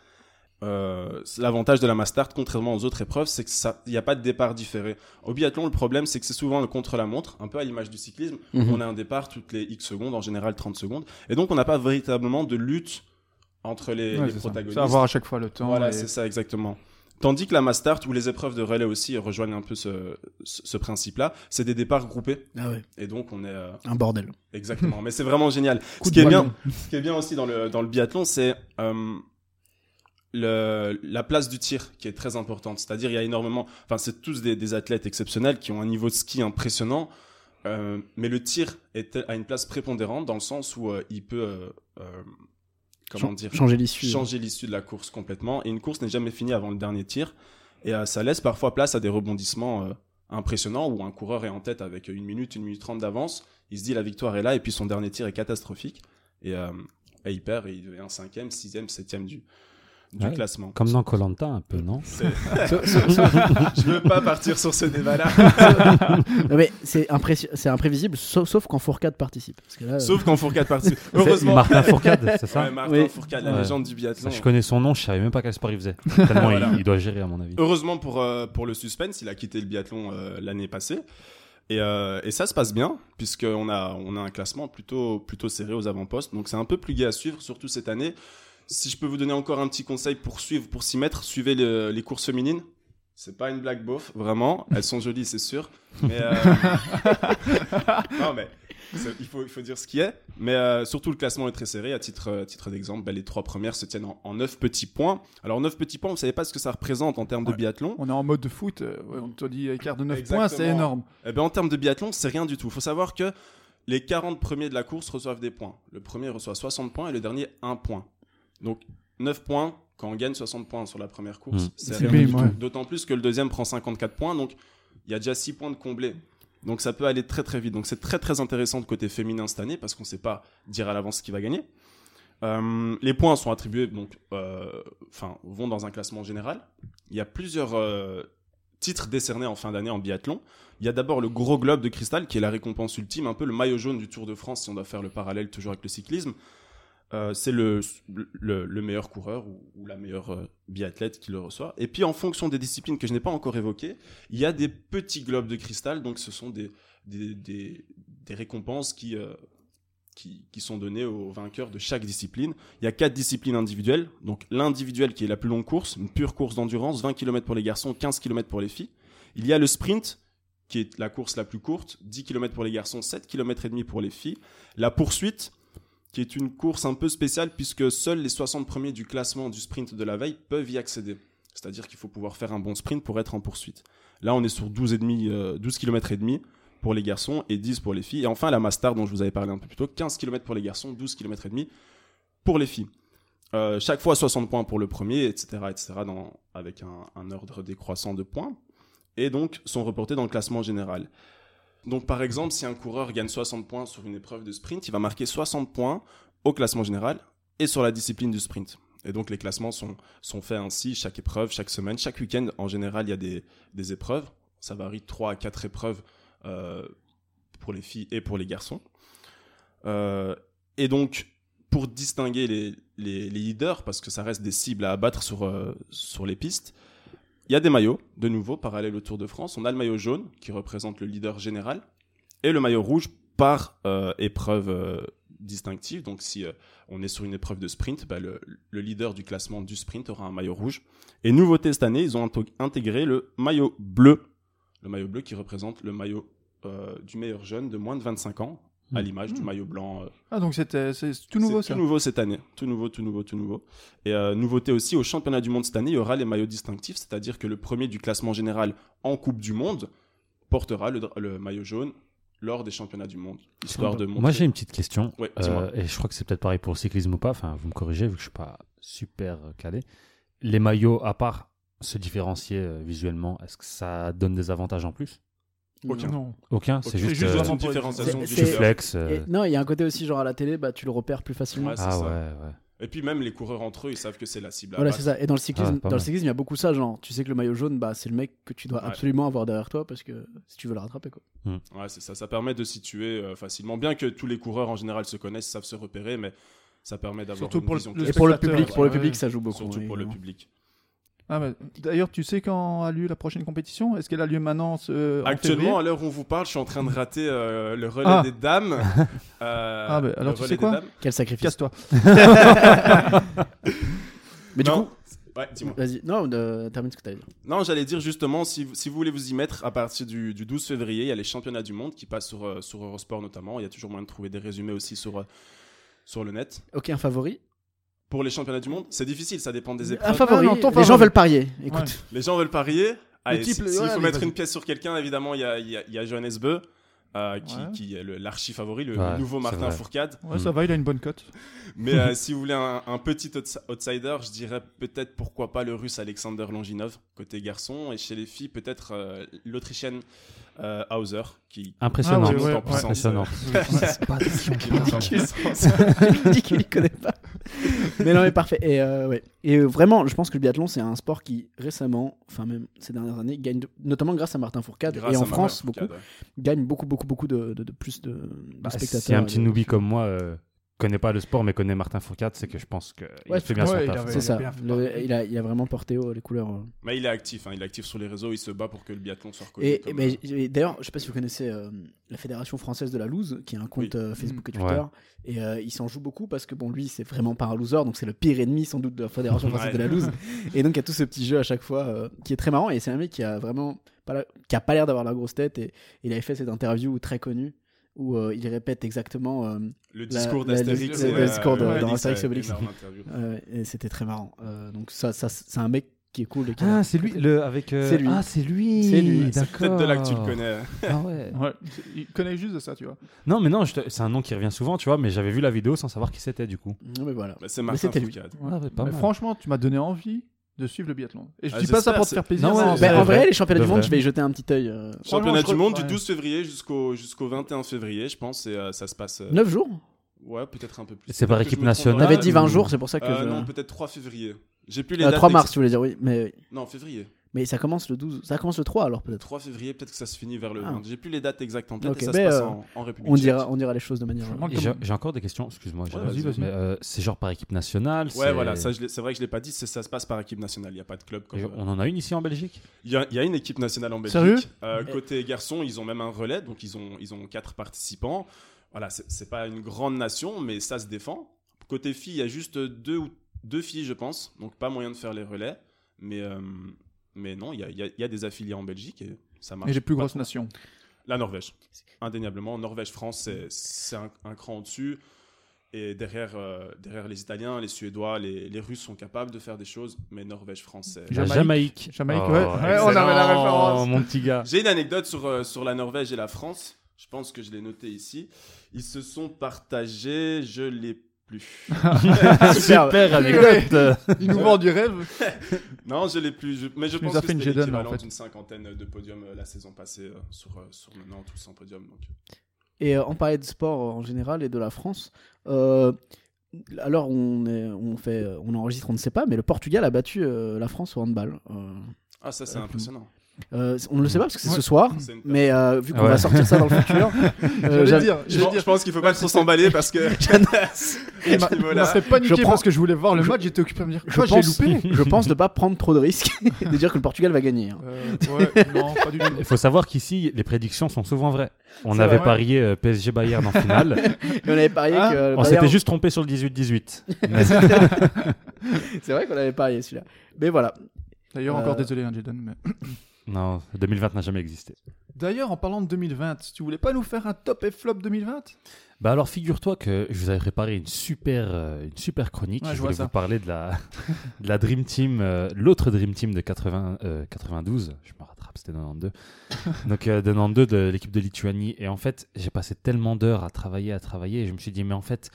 Euh, L'avantage de la Mastart, contrairement aux autres épreuves, c'est que ça, il n'y a pas de départ différé. Au biathlon, le problème, c'est que c'est souvent le contre-la-montre, un peu à l'image du cyclisme. Mhm. On a un départ toutes les X secondes, en général 30 secondes. Et donc, on n'a pas véritablement de lutte entre les, Ouais, les ça. protagonistes. Avoir à chaque fois le temps. Voilà, et- c'est ça, exactement. Tandis que la Mastart, ou les épreuves de relais aussi rejoignent un peu ce, ce, ce principe-là, c'est des départs groupés. Ah ouais, Et donc, on est... euh, un bordel. Exactement, mais c'est vraiment génial. Coup Ce qui, est bien, ce qui est bien aussi dans le, dans le biathlon, c'est euh, le, la place du tir qui est très importante. C'est-à-dire, il y a énormément. Enfin, c'est tous des, des athlètes exceptionnels qui ont un niveau de ski impressionnant, euh, mais le tir est, a une place prépondérante dans le sens où euh, il peut. euh, comment dire Changer l'issue. changer l'issue de la course complètement. Et une course n'est jamais finie avant le dernier tir. Et ça laisse parfois place à des rebondissements impressionnants où un coureur est en tête avec une minute, une minute trente d'avance. Il se dit la victoire est là et puis son dernier tir est catastrophique. Et, et il perd et il devient cinquième, sixième, septième du, du Ouais. classement. Comme dans Colanta un peu, non Je veux pas partir sur ce débat-là. Mais c'est c'est imprévisible, sauf, sauf quand Fourcade participe. Parce que là, euh, Sauf quand Fourcade participe. Heureusement. Martin Fourcade, c'est ça Ouais, Martin Oui. Fourcade, la Ouais. légende du biathlon. Je connais son nom, je savais même pas quel sport il faisait. Tellement Voilà. il, il doit gérer, à mon avis. Heureusement pour, euh, pour le suspense, il a quitté le biathlon euh, l'année passée. Et, euh, et ça se passe bien, puisqu'on a, on a un classement plutôt, plutôt serré aux avant-postes. Donc c'est un peu plus gai à suivre, surtout cette année. Si je peux vous donner encore un petit conseil pour suivre, pour s'y mettre, suivez le- les courses féminines. C'est pas une blague beauf, vraiment. Elles sont jolies, c'est sûr. Mais euh, non, mais il faut, il faut dire ce qui est. Mais euh, surtout, le classement est très serré. À titre, à titre d'exemple, bah, les trois premières se tiennent en, en 9 petits points. Alors, 9 petits points, vous savez pas ce que ça représente en termes de biathlon. On est en mode de foot, euh, ouais, on te dit écart de 9 Exactement. points, c'est énorme. Eh ben, en termes de biathlon, c'est rien du tout. Il faut savoir que les 40 premiers de la course reçoivent des points. Le premier reçoit 60 points et le dernier 1 point. Donc 9 points, quand on gagne 60 points sur la première course, Mm. c'est ouais. D'autant plus que le deuxième prend 54 points, donc il y a déjà 6 points de comblés. Donc ça peut aller très très vite. Donc c'est très très intéressant de côté féminin cette année parce qu'on ne sait pas dire à l'avance qui va gagner. Euh, les points sont attribués, donc, euh, vont dans un classement général. Il y a plusieurs euh, titres décernés en fin d'année en biathlon. Il y a d'abord le gros globe de cristal, qui est la récompense ultime, un peu le maillot jaune du Tour de France, si on doit faire le parallèle toujours avec le cyclisme. Euh, c'est le, le, le meilleur coureur ou, la meilleure euh, biathlète qui le reçoit. Et puis en fonction des disciplines que je n'ai pas encore évoquées, il y a des petits globes de cristal, donc ce sont des, récompenses qui, euh, qui sont données aux vainqueurs de chaque discipline. Il y a quatre disciplines individuelles, donc l'individuel qui est la plus longue course, une pure course d'endurance, 20 km pour les garçons, 15 km pour les filles. Il y a le sprint, qui est la course la plus courte, 10 km pour les garçons, 7 km et demi pour les filles. La poursuite, qui est une course un peu spéciale puisque seuls les 60 premiers du classement du sprint de la veille peuvent y accéder. C'est-à-dire qu'il faut pouvoir faire un bon sprint pour être en poursuite. Là, on est sur 12, et demi, euh, 12 km pour les garçons et 10 pour les filles. Et enfin, la Master dont je vous avais parlé un peu plus tôt, 15 km pour les garçons, 12 km pour les filles. Euh, chaque fois 60 points pour le premier, etc., etc., avec un, un ordre décroissant de points. Et donc, sont reportés dans le classement général. Donc, par exemple, si un coureur gagne 60 points sur une épreuve de sprint, il va marquer 60 points au classement général et sur la discipline du sprint. Et donc, les classements sont, faits ainsi, chaque épreuve, chaque semaine, chaque week-end. En général, il y a des, épreuves. Ça varie de 3 à 4 épreuves euh, pour les filles et pour les garçons. Euh, et donc, pour distinguer les, leaders, parce que ça reste des cibles à abattre sur, euh, sur les pistes, il y a des maillots, de nouveau, parallèles au Tour de France. On a le maillot jaune, qui représente le leader général, et le maillot rouge par euh, épreuve euh, distinctive. Donc, si euh, on est sur une épreuve de sprint, bah, le, le leader du classement du sprint aura un maillot rouge. Et nouveauté cette année, ils ont intégré le maillot bleu. Le maillot bleu qui représente le maillot du meilleur jeune de moins de 25 ans, à Mm. l'image du maillot blanc euh, Ah, donc c'était c'est tout nouveau ça. Tout nouveau cette année. Tout nouveau, tout nouveau, tout nouveau. Et euh, nouveauté aussi, au championnat du monde cette année, il y aura les maillots distinctifs, c'est-à-dire que le premier du classement général en Coupe du Monde portera le, maillot jaune lors des championnats du monde, histoire de montrer. Moi, j'ai une petite question. Ouais, Euh, et je crois que c'est peut-être pareil pour le cyclisme ou pas. Enfin, vous me corrigez vu que je suis pas super calé. Les maillots, à part se différencier euh, visuellement, est-ce que ça donne des avantages en plus? Aucun. Non. Aucun, Ok, c'est juste, juste euh, une différenciation C'est- du flex. euh, Et non, il y a un côté aussi, genre à la télé, bah, tu le repères plus facilement. Ouais, ah ça. ouais, ouais. Et puis même les coureurs entre eux, ils savent que c'est la cible. à Voilà, c'est ça. Et dans le cyclisme, Ah, dans le cyclisme, il y a beaucoup ça, genre, tu sais que le maillot jaune, bah, c'est le mec que tu dois Ouais. absolument avoir derrière toi parce que si tu veux le rattraper, quoi. Ouais, c'est ça. Ça permet de situer euh, facilement. Bien que tous les coureurs en général se connaissent, savent se repérer, mais ça permet d'avoir Surtout une pour le- vision le Et pour le public, pour le public, ça joue beaucoup. Surtout oui, pour le public. Ah, bah, D'ailleurs, tu sais quand a lieu la prochaine compétition? Est-ce qu'elle a lieu maintenant Actuellement, à l'heure où on vous parle, je suis en train de rater euh, le relais Ah. des dames. Euh, Ah, bah, alors tu sais quoi? Quel sacrifice. Casse-toi. Mais du Non. coup, Ouais, dis-moi. vas-y, non, euh, termine ce que t'avais dit. Non, j'allais dire justement, si vous, si vous voulez vous y mettre, à partir du, du 12 février, il y a les championnats du monde qui passent sur, euh, sur Eurosport notamment. Il y a toujours moyen de trouver des résumés aussi sur, euh, sur le net. Ok, un favori? Pour les championnats du monde, c'est difficile, ça dépend des Un épreuves. favori. Ah non, ton Les favori. gens veulent parier. Écoute. Ouais. Les gens veulent parier. Allez, type, si- s'il ouais, faut allez, mettre une pièce sur quelqu'un, évidemment, il y a, y a- il y a Johannes Beu, euh, qui, Ouais. qui est le- l'archi favori, le Ouais, nouveau Martin. Fourcade. Ouais, ça va, il a une bonne cote. Mais euh, si vous voulez un, un petit outs- outsider, je dirais peut-être pourquoi pas le russe Alexander Longinov, côté garçon, et chez les filles, peut-être euh, l'autrichienne euh, Hauser, qui Impressionnant. Ah, ouais, ouais, en ouais. Impressionnant. dit qu'il connaît pas. mais non, mais parfait. Et, euh, ouais. et euh, vraiment, je pense que le biathlon, c'est un sport qui récemment, enfin même ces dernières années, gagne, de- notamment grâce à Martin Fourcade Grâce et en France beaucoup, gagne beaucoup, beaucoup, beaucoup de, de, de plus de, de Bah, spectateurs. si un petit et- newbie comme moi euh, connaît pas le sport mais connaît Martin Fourcade, c'est que je pense qu'il Ouais, fait bien ouais, son il taf. C'est ça. Le- il, a, il a vraiment porté haut les couleurs. euh. Mais il est actif, hein, il est actif sur les réseaux, il se bat pour que le biathlon soit reconnu. Et, comme, et ben, euh, d'ailleurs, je sais pas si vous connaissez euh, la Fédération française de la loose, qui a un compte Oui. euh, Facebook et Ouais. Twitter. Et euh, il s'en joue beaucoup parce que bon, lui, c'est vraiment pas un loser, donc c'est le pire ennemi sans doute de la Fédération française Ouais. de la loose. Et donc il y a tout ce petit jeu à chaque fois euh, qui est très marrant. Et c'est un mec qui a vraiment pas la- qui a pas l'air d'avoir la grosse tête. Et il avait fait cette interview très connue où euh, il répète exactement. euh, le la- discours d'Astérix. le- et, le euh, discours Obélix, et euh, c'était très marrant. Euh, donc ça, ça c'est un mec qui est cool. Et qui Ah, a- c'est lui, le avec. euh, C'est lui. Ah, c'est lui. C'est lui. Peut-être de là que tu le connais. Ah ouais. Ouais, il connaît juste de ça, tu vois. Non, mais non, te- c'est un nom qui revient souvent, tu vois, mais j'avais vu la vidéo sans savoir qui c'était du coup. Non, mais voilà. Bah, c'est Martin c'était lui. Ah, ouais, Mais franchement, tu m'as donné envie de suivre le biathlon. Et je Ah, dis pas ça pour te faire plaisir. Non, ouais, c'est- c'est Ben, en vrai. vrai, les championnats De du monde, vrai. je vais y jeter un petit œil. euh, Championnat Franchement, du monde du ouais. 12 février jusqu'au jusqu'au 21 février, je pense, et euh, ça se passe. euh, 9 jours Ouais, peut-être un peu plus. C'est par équipe nationale. On avait dit date. 20 jours, c'est pour ça que. Euh, je- Non, peut-être 3 février. J'ai plus les Euh, dates. 3 mars, tu voulais dire, oui. Mais, Non, février. Mais ça commence le 12. Ça commence le 3 alors peut-être. 3 février, peut-être que ça se finit vers le Ah. 20. J'ai plus les dates exactes en tête Ok, et ça mais, se passe euh, en, en République On tchèque. dira, on dira les choses de manière. J'ai encore des questions, excuse-moi. j'ai- Ouais, euh, c'est genre par équipe nationale Ouais, voilà, c'est vrai que je l'ai pas dit, ça se passe par équipe nationale, il n'y a pas de club. Comme, euh, on en a une ici en Belgique? Il y, a, il y a une équipe nationale en Belgique. Sérieux? Euh, côté garçons, ils ont même un relais, donc ils ont, ils ont quatre participants. Voilà, c'est pas une grande nation, mais ça se défend. Côté filles, il y a juste deux, deux filles, je pense, donc pas moyen de faire les relais. Mais, euh, mais non, il y a, il y a- il y a des affiliés en Belgique et ça marche. Et les plus grosses nations. La Norvège, indéniablement. Norvège-France, c'est- un, un cran au-dessus. Et derrière, euh, derrière les Italiens, les Suédois, les, les Russes sont capables de faire des choses, mais Norvège-France, c'est. La Jamaïque. Jamaïque. Jamaïque, Oh, ouais. Ouais, on avait la référence. Mon petit gars. J'ai une anecdote sur, euh, sur la Norvège et la France. Je pense que je l'ai noté ici. Ils se sont partagés, je l'ai plus. Super anecdote. Il nous vend du rêve. non, je l'ai plus. je- Mais je Tu pense que fait une c'était l'équivalent en fait. d'une cinquantaine de podiums euh, la saison passée euh, sur, euh, sur maintenant tous en podium. Donc. Et euh, on parlait de sport euh, en général et de la France. Euh, alors on, est, on fait, euh, on enregistre, on ne sait pas, mais le Portugal a battu euh, la France au handball. Euh, Ah, ça, c'est Euh, impressionnant. Euh, on ne le sait pas parce que c'est Ouais. ce soir, mais euh, vu qu'on Ouais. va sortir ça dans le futur, euh, dire, Je, pense- dire. je pense qu'il faut pas trop s'emballer parce que. Il m'a fait paniquer Je prends- parce que je voulais voir le je- match, j'étais occupé à me dire je quoi, j'ai pense, loupé. je pense ne pas prendre trop de risques de dire que le Portugal va gagner. hein. Euh, ouais, non, pas du tout. Il faut savoir qu'ici, les prédictions sont souvent vraies. On avait vrai. parié PSG Bayern en finale. Et on avait parié Ah, que On Bayern- s'était juste trompé sur le 18-18. Mais- C'est vrai qu'on avait parié celui-là. Mais voilà. D'ailleurs, encore désolé, hein, Jaden. Mais... non, 2020 n'a jamais existé. D'ailleurs, en parlant de 2020, tu voulais pas nous faire un top et flop 2020 Bah alors figure-toi que je vous avais préparé une super, euh, une super chronique. Ouais, je je voulais ça. vous parler de la, de la Dream Team, euh, l'autre Dream Team de 80, euh, 92. Je me rattrape, c'était 92. Donc euh, de 92 de l'équipe de Lituanie. Et en fait, j'ai passé tellement d'heures à travailler, à travailler. Et je me suis dit, mais en fait,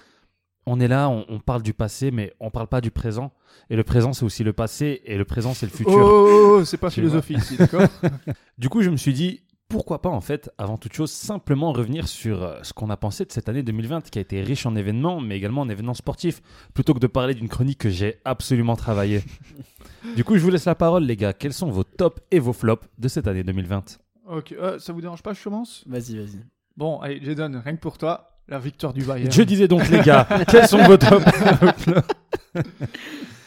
on est là, on, on parle du passé, mais on parle pas du présent. Et le présent, c'est aussi le passé. Et le présent, c'est le futur. Oh, c'est pas Tu vois. philosophique ici, d'accord Du coup, je me suis dit, pourquoi pas, en fait, avant toute chose, simplement revenir sur euh, ce qu'on a pensé de cette année 2020, qui a été riche en événements, mais également en événements sportifs, plutôt que de parler d'une chronique que j'ai absolument travaillée. du coup, je vous laisse la parole, les gars. Quels sont vos tops et vos flops de cette année 2020 Ok, euh, ça vous dérange pas, je commence? Vas-y, vas-y. Bon, allez, Jaden, rien que pour toi, la victoire du Bayern. Je disais donc, les gars, quels sont vos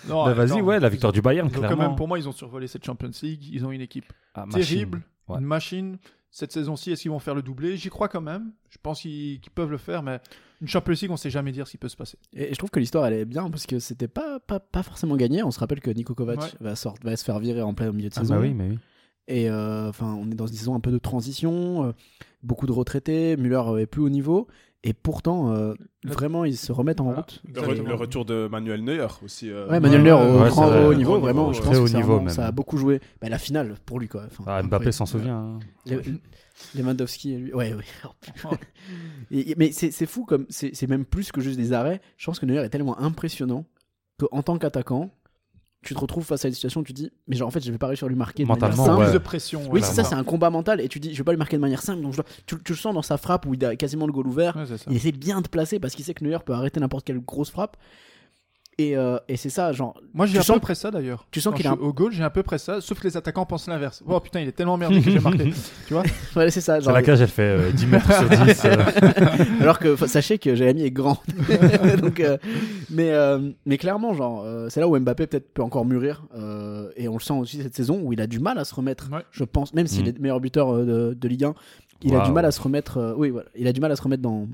Non, Bah, Vas-y, ouais, la victoire du Bayern, Donc, quand clairement. même, pour moi, ils ont survolé cette Champions League. Ils ont une équipe Ah, machine. terrible, Ouais. une machine. Cette saison-ci, est-ce qu'ils vont faire le doublé? J'y crois quand même. Je pense qu'ils peuvent le faire, mais une Champions League, on sait jamais dire ce qui peut se passer. Et, je trouve que l'histoire elle est bien parce que c'était pas, pas, pas forcément gagné. On se rappelle que Niko Kovac Ouais. va, sort- va se faire virer en plein milieu de Ah, saison. bah oui, mais oui. Et euh, enfin, on est dans une saison un peu de transition, euh, beaucoup de retraités, Müller est plus haut niveau, et pourtant, euh, vraiment, ils se remettent en Voilà. route. Le, re- Exactement. le retour de Manuel Neuer aussi. euh, Ouais, Manuel Neuer au ouais, grand vrai. haut Au niveau, grand vraiment, niveau, je pense que niveau, ça a beaucoup joué. Bah, la finale pour lui, quoi. Enfin, Ah, Mbappé s'en souvient. hein. Le- Lewandowski, lui. Ouais, ouais. Et- mais c'est fou, comme c'est c'est même plus que juste des arrêts. Je pense que Neuer est tellement impressionnant qu'en tant qu'attaquant, tu te retrouves face à une situation où tu dis, mais genre en fait, je vais pas réussir à lui marquer de Mentalement, manière simple. ouais. De pression. Oui, c'est ça, c'est un combat mental. Et tu dis, je vais pas lui marquer de manière simple. Donc je dois- tu, tu le sens dans sa frappe où il a quasiment le goal ouvert. Ouais. Il essaie bien de placer parce qu'il sait que Neuer peut arrêter n'importe quelle grosse frappe. Et, euh, et c'est ça, genre, Moi, j'ai à sens- peu près ça d'ailleurs. tu sens qu'il a suis au goal, j'ai à peu près ça, sauf que les attaquants pensent l'inverse. Oh putain, il est tellement merdé que j'ai marqué. tu vois ouais, c'est ça. Genre, la cage, elle fait euh, 10 mètres sur 10. euh. Alors que sachez que Jérémy est grand. Donc, euh, mais, euh, mais clairement, genre, euh, c'est là où Mbappé peut-être peut encore mûrir. euh, et on le sent aussi cette saison où il a du mal à se remettre. Ouais. Je pense, même s'il Mm. est le meilleur buteur euh, de, de Ligue 1, il a du mal à se remettre. euh, oui, voilà, il a du mal à se remettre dans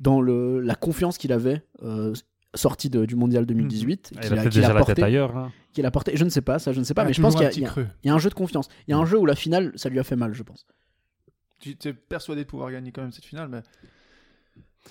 dans le la confiance qu'il avait. euh, sorti de- du mondial 2018 Il qu'il a peut-être qu'il déjà la porté, tête ailleurs. hein. qu'il a porté je ne sais pas ça je ne sais pas Il y a mais je pense qu'il y, a- y a- a un jeu de confiance il y a un jeu où la finale ça lui a fait mal je pense Tu es persuadé de pouvoir gagner quand même cette finale, mais.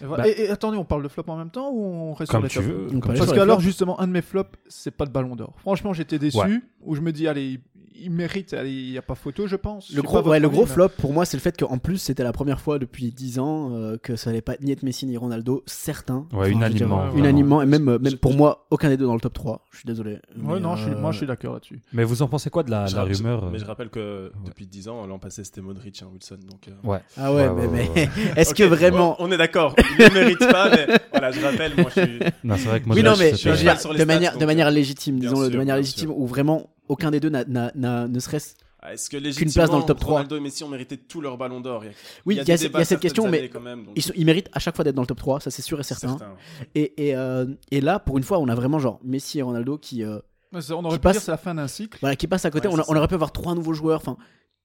Et. Bah- Et- et attendez, on parle de flop en même temps ou on reste Comme sur tu les tops veux. Tu Parce sur que les alors flops. justement, un de mes flops, c'est pas de Ballon d'Or. Franchement, j'étais déçu. Ouais. Où je me dis, allez, il, mérite. Il n'y a pas photo, je pense. Le gros, ouais, le gros flop pour moi, c'est le fait qu'en plus, c'était la première fois depuis 10 ans euh, que ça allait pas ni être Messi ni Ronaldo, certains. Ouais, dire, unanimement. vraiment. unanimement, et même, euh, même pour moi, aucun des deux dans le top 3. Je suis désolé. Ouais, non, je suis, euh, moi je suis d'accord là-dessus. Mais vous en pensez quoi de la, Je la rumeur euh, Mais je rappelle que depuis 10 ans, l'an passé, c'était Modric, hein, Wilson. Donc, euh, Ouais. Ah ouais, Ouais, mais, ouais, mais ouais, est-ce que vraiment. On on est d'accord. Il ne mérite pas, mais voilà, je rappelle, moi je suis. Non, c'est vrai que Oui, Modric, non, mais c'était- je veux suis dire, sur les de manière, donc, de manière euh, légitime, disons-le, de manière légitime, où vraiment aucun des deux n'a- n'a- n'a- ne serait-ce. Ah, Est-ce que place dans le top 3. Ronaldo et Messi ont mérité tous leur ballon d'or? Oui, il y a, cette- il y débats a cette question, mais quand même, donc ils, sont- ils méritent à chaque fois d'être dans le top 3, ça c'est sûr et certain. certains. Et, et, euh, et là, pour une fois, on a vraiment genre Messi et Ronaldo qui. euh, on aurait pu passe- dire c'est la fin d'un cycle. voilà, qui passe à côté. Ouais, on, a- aurait pu avoir trois nouveaux joueurs, enfin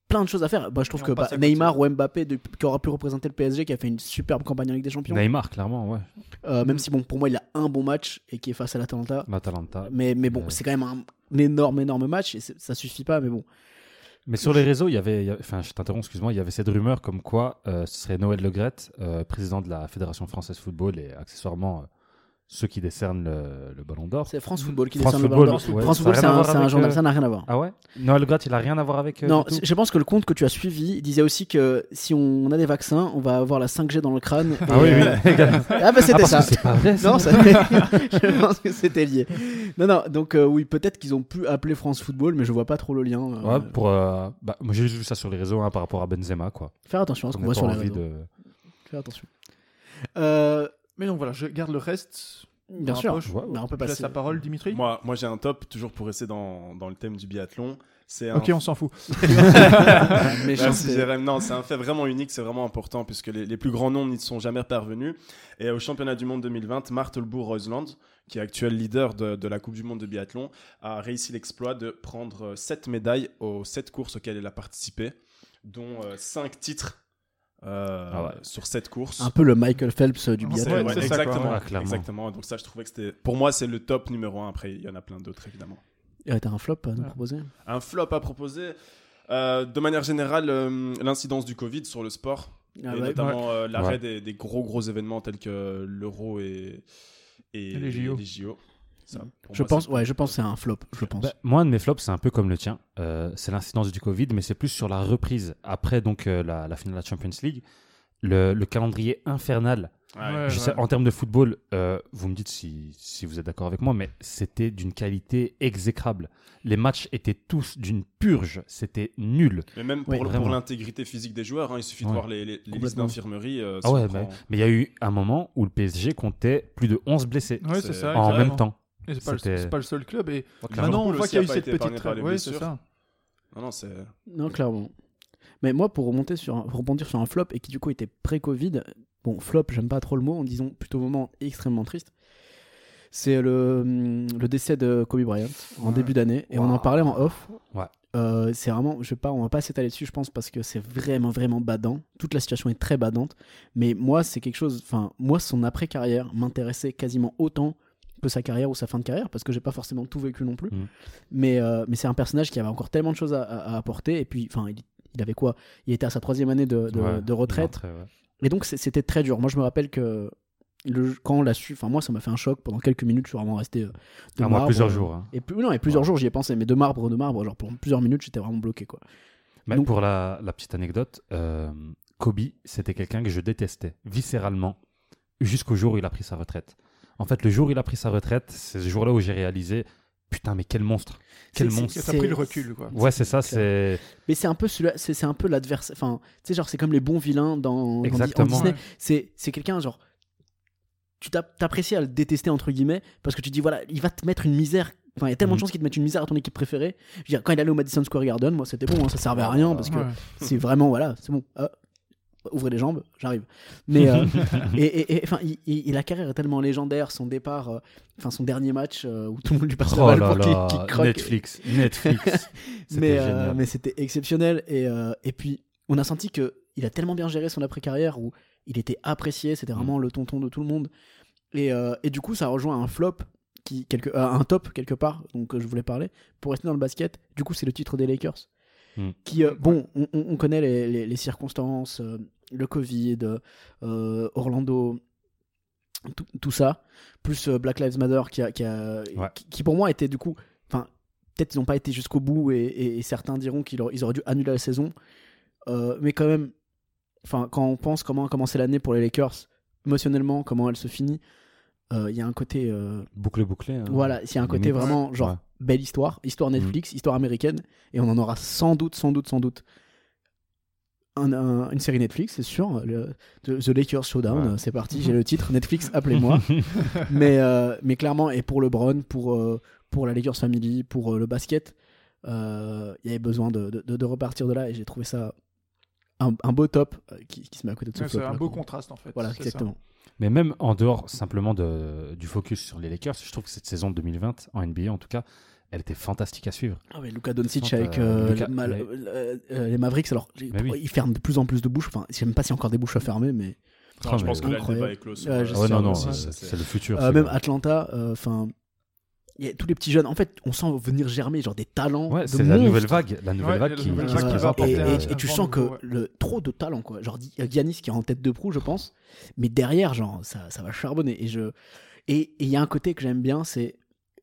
plein de choses à faire. Bah, je trouve Et que bah. Neymar ou Mbappé, de- qui aura pu représenter le PSG, qui a fait une superbe campagne en Ligue des Champions, Neymar, clairement, ouais. euh, même si bon, pour moi, il a un bon match et qui est face à l'Atalanta. L'Atalanta. Mais, mais bon, Ouais. c'est quand même un, un énorme, énorme match et ça suffit pas. Mais bon, Mais sur les réseaux, il y avait, enfin, je t'interromps, excuse-moi, il y avait cette rumeur comme quoi euh, ce serait Noël Legrette, euh, président de la Fédération française football et accessoirement euh, ceux qui décernent le, le Ballon d'Or. c'est France Football qui France décerne le ballon d'or. ouais, France Football, c'est un, un journal, euh, ça n'a rien à voir. Ah ouais? Noël Legrette, il a rien à voir avec. euh, Non, je pense que le compte que tu as suivi disait aussi que si on a des vaccins, on va avoir la 5G dans le crâne. et, Ah oui, oui. euh, ah bah Ah, c'était parce ça. que c'est pas vrai. ça. Non, ça- je pense que c'était lié. Non, non, donc euh, oui, peut-être qu'ils ont pu appeler France Football, mais je vois pas trop le lien. euh, Ouais, pour, bah, moi j'ai juste vu ça sur les réseaux hein, par rapport à Benzema, quoi. Faire attention à ce On qu'on n'a voit sur les envie réseaux. de. Faire attention. Euh, Mais donc voilà, je garde le reste. bien sûr, la poche. Ouais, mais on peut Je laisse passer. la parole, Dimitri. Moi, moi j'ai un top, toujours pour rester dans, dans le thème du biathlon. C'est un Ok, on s'en fout. Méchanceté. Merci Jérém. Non, c'est un fait vraiment unique, c'est vraiment important puisque les, les plus grands noms n'y sont jamais parvenus. Et au championnat du monde 2020, Marthe Bourg-Roseland, qui est actuel leader de, de la Coupe du monde de biathlon, a réussi l'exploit de prendre 7 médailles aux 7 courses auxquelles elle a participé, dont 5 titres euh, Ah ouais. sur 7 courses. Un peu le Michael Phelps du C'est C'est- biathlon. ouais, ouais, c'est ça, exactement. Ah, exactement. Donc ça, je trouvais que c'était, pour moi, c'est le top numéro 1. Après, il y en a plein d'autres évidemment. Et T'as un flop à nous Ouais. proposer Un flop à proposer. Euh, de manière générale, euh, l'incidence du Covid sur le sport, Ah et notamment euh, l'arrêt Ouais. des, des gros gros événements tels que l'Euro et, et, Et les JO. Ça, pour Je moi, pense, ouais, je pense que c'est un flop, je pense. Bah, moi, un de mes flops, c'est un peu comme le tien. Euh, c'est l'incidence du Covid, mais c'est plus sur la reprise après donc euh, la, la finale de la Champions League. Le, le calendrier infernal. Ouais. Ouais. Je sais, en termes de football, euh, vous me dites si, si vous êtes d'accord avec moi, mais c'était d'une qualité exécrable. Les matchs étaient tous d'une purge. C'était nul. Mais même pour, l'intégrité physique des joueurs, hein, il suffit de voir les, les, les listes d'infirmerie. euh, Ah bah, mais il y a eu un moment où le PSG comptait plus de 11 blessés ça. en même temps. Et c'est pas, le- c'est pas le seul club. Et Liverpool maintenant, on voit qu'il y a a eu cette petite trêve. Oui, c'est ça. Non, non, c'est. Non, clairement. Mais moi, pour remonter sur un, pour rebondir sur un flop et qui du coup était pré-Covid, bon, flop, j'aime pas trop le mot, en disant plutôt moment extrêmement triste. C'est le, hum, le décès de Kobe Bryant en Ouais. début d'année et on en parlait en off. Ouais. Euh, c'est vraiment, je sais pas, on va pas s'étaler dessus, je pense, parce que c'est vraiment, vraiment badant. Toute la situation est très badante. Mais moi, c'est quelque chose, enfin, moi, son après-carrière m'intéressait quasiment autant que sa carrière ou sa fin de carrière, parce que j'ai pas forcément tout vécu non plus. Mhm. Mais, euh, mais c'est un personnage qui avait encore tellement de choses à, à- à apporter. Et puis, enfin, il, il avait quoi? Il était à sa troisième année de, de- Ouais, de retraite. ouais. Et donc, c'était très dur. Moi, je me rappelle que le, quand on l'a su, enfin, moi, ça m'a fait un choc. Pendant quelques minutes, je suis vraiment resté. euh, de Ah, moi, marbre, plusieurs euh, jours. hein. Et plus, non, et plusieurs Ouais. jours, j'y ai pensé. Mais de marbre, de marbre, genre pendant plusieurs minutes, j'étais vraiment bloqué, quoi. Donc- pour la, la petite anecdote, euh, Kobe, c'était quelqu'un que je détestais viscéralement jusqu'au jour où il a pris sa retraite. En fait, le jour où il a pris sa retraite, c'est ce jour-là où j'ai réalisé putain, mais quel monstre Quel monstre Ça a pris le recul, quoi. Ouais, c'est ça, c'est. Mais c'est un peu c'est un peu l'adversaire. Enfin, tu sais, genre, c'est comme les bons vilains dans. Disney. Ouais. C'est c'est quelqu'un, genre. tu t'app- t'apprécies à le détester entre guillemets parce que tu dis voilà il va te mettre une misère enfin il y a tellement de Mhm. chances qu'il te mette une misère à ton équipe préférée je veux dire quand il allait au Madison Square Garden moi c'était bon hein, ça servait à rien parce que Ouais. c'est vraiment voilà c'est bon Ah, ouvrez les jambes j'arrive. Mais euh, et, enfin la carrière est tellement légendaire son départ euh, enfin son dernier match euh, où tout le monde lui passe la Oh balle pour qu'il qu'il croque. Netflix, Netflix. Mais, c'était exceptionnel. Et, et puis on a senti que il a tellement bien géré son après-carrière où il était apprécié c'était Mm. vraiment le tonton de tout le monde. Et, et du coup ça rejoint un flop qui quelque un top quelque part donc je voulais parler pour rester dans le basket. Du coup c'est le titre des Lakers Mm. qui euh, bon on, on- on connaît les, les- les circonstances euh, le Covid euh, Orlando tout, tout ça plus Black Lives Matter qui a, qui, a- Ouais. qui, qui pour moi était du coup enfin peut-être ils n'ont pas été jusqu'au bout et, et- et certains diront qu'ils auraient, dû annuler la saison mais quand même enfin quand on pense comment a commencé l'année pour les Lakers émotionnellement comment elle se finit il y a un côté euh, Bouclé, bouclé. hein. voilà il y a un côté Limite. vraiment genre Ouais. Belle histoire histoire Netflix histoire américaine et on en aura sans doute sans doute sans doute un- un- une série Netflix c'est sûr le, The, Lakers Showdown Ouais. euh, c'est parti j'ai le titre Netflix appelez-moi mais, euh, mais clairement, et pour LeBron, pour, euh, pour la Lakers Family, pour euh, le basket, euh, il y avait besoin de, de, de repartir de là et j'ai trouvé ça un, un beau top euh, qui, qui se met à côté de ce Ouais, c'est un beau contraste en fait. Voilà, ça. Mais même en dehors simplement de, du focus sur les Lakers, je trouve que cette saison 2020, en NBA en tout cas, elle était fantastique à suivre. Ah ouais, Luka Doncic avec euh, euh, Luka- les, Mal- mais- euh, les Mavericks, alors Mais oui. ils ferment de plus en plus de bouches. Enfin, je sais même pas s'il y a encore des bouches à fermer, mais Non, je mais- pense que là, le débat est clos. Ouais, je Ah ouais, non, non, c'est- le futur. Euh, même Atlanta, euh, enfin. Il y a tous les petits jeunes, en fait, on sent venir germer genre des talents. Ouais, de c'est la nouvelle vague, la nouvelle Ouais, vague qui, nouvelle qui vague se qui va et, un- et- et tu sens que nouveau, ouais. le, trop de talent, quoi. Genre, il y a Giannis qui est en tête de proue, je pense. Mais derrière, genre, ça, ça va charbonner. Et je et il y a un côté que j'aime bien, c'est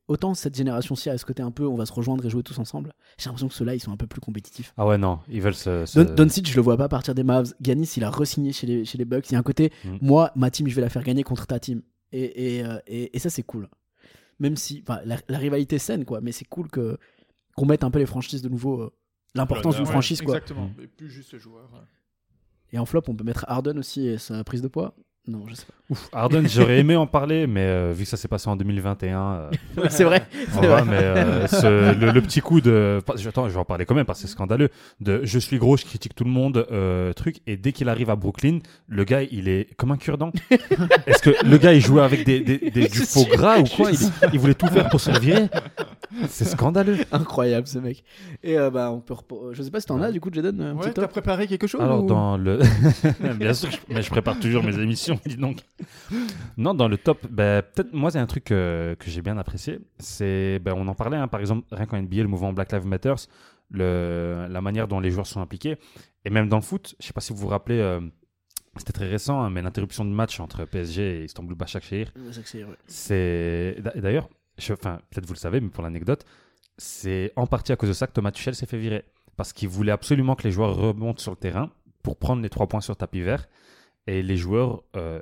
autant cette génération-ci a ce côté un peu, on va se rejoindre et jouer tous ensemble. J'ai l'impression que ceux-là, ils sont un peu plus compétitifs. Ah ouais, non, ils veulent se. se- Don, Doncic, je le vois pas partir des Mavs. Giannis, il a re-signé chez les, chez les Bucks. Il y a un côté, Mm. moi, ma team, je vais la faire gagner contre ta team. Et, et, euh, et, et ça, c'est cool. Même si, enfin, la, la rivalité est saine, quoi. Mais c'est cool que qu'on mette un peu les franchises de nouveau. euh, L'importance d'une Ouais, franchise, quoi. Exactement, et plus juste le joueur. ouais. Et en flop, on peut mettre Harden aussi et sa prise de poids. Non, je sais pas. Ouf, Harden, j'aurais aimé en parler, mais euh, vu que ça s'est passé en 2021, euh, c'est vrai. on C'est va, vrai. mais euh, ce- le, le petit coup de. Attends, je vais en parler quand même parce que c'est scandaleux. De je suis gros, je critique tout le monde, euh, truc. Et dès qu'il arrive à Brooklyn, le gars, il est comme un cure-dent. Est-ce que le gars, il jouait avec des, des- des- du faux gras ou quoi? Il, il voulait tout faire pour se virer? C'est scandaleux. Incroyable ce mec. Et euh, bah, on peut. Je sais pas si t'en as du coup, Jaden, Ouais, t'as préparé quelque chose Alors ou- dans le bien sûr je- mais je prépare toujours mes émissions dis donc. Non dans le top ben, peut-être moi c'est un truc euh, que j'ai bien apprécié. C'est ben, on en parlait hein, par exemple rien qu'en NBA le mouvement Black Lives Matter le, la manière dont les joueurs sont impliqués. Et même dans le foot je sais pas si vous vous rappelez euh, c'était très récent hein, mais l'interruption de match entre PSG et Istanbul Başakşehir. C'est ouais. d'ailleurs enfin peut-être vous le savez mais pour l'anecdote c'est en partie à cause de ça que Thomas Tuchel s'est fait virer. Parce qu'il voulait absolument que les joueurs remontent sur le terrain pour prendre les trois points sur tapis vert et les joueurs euh,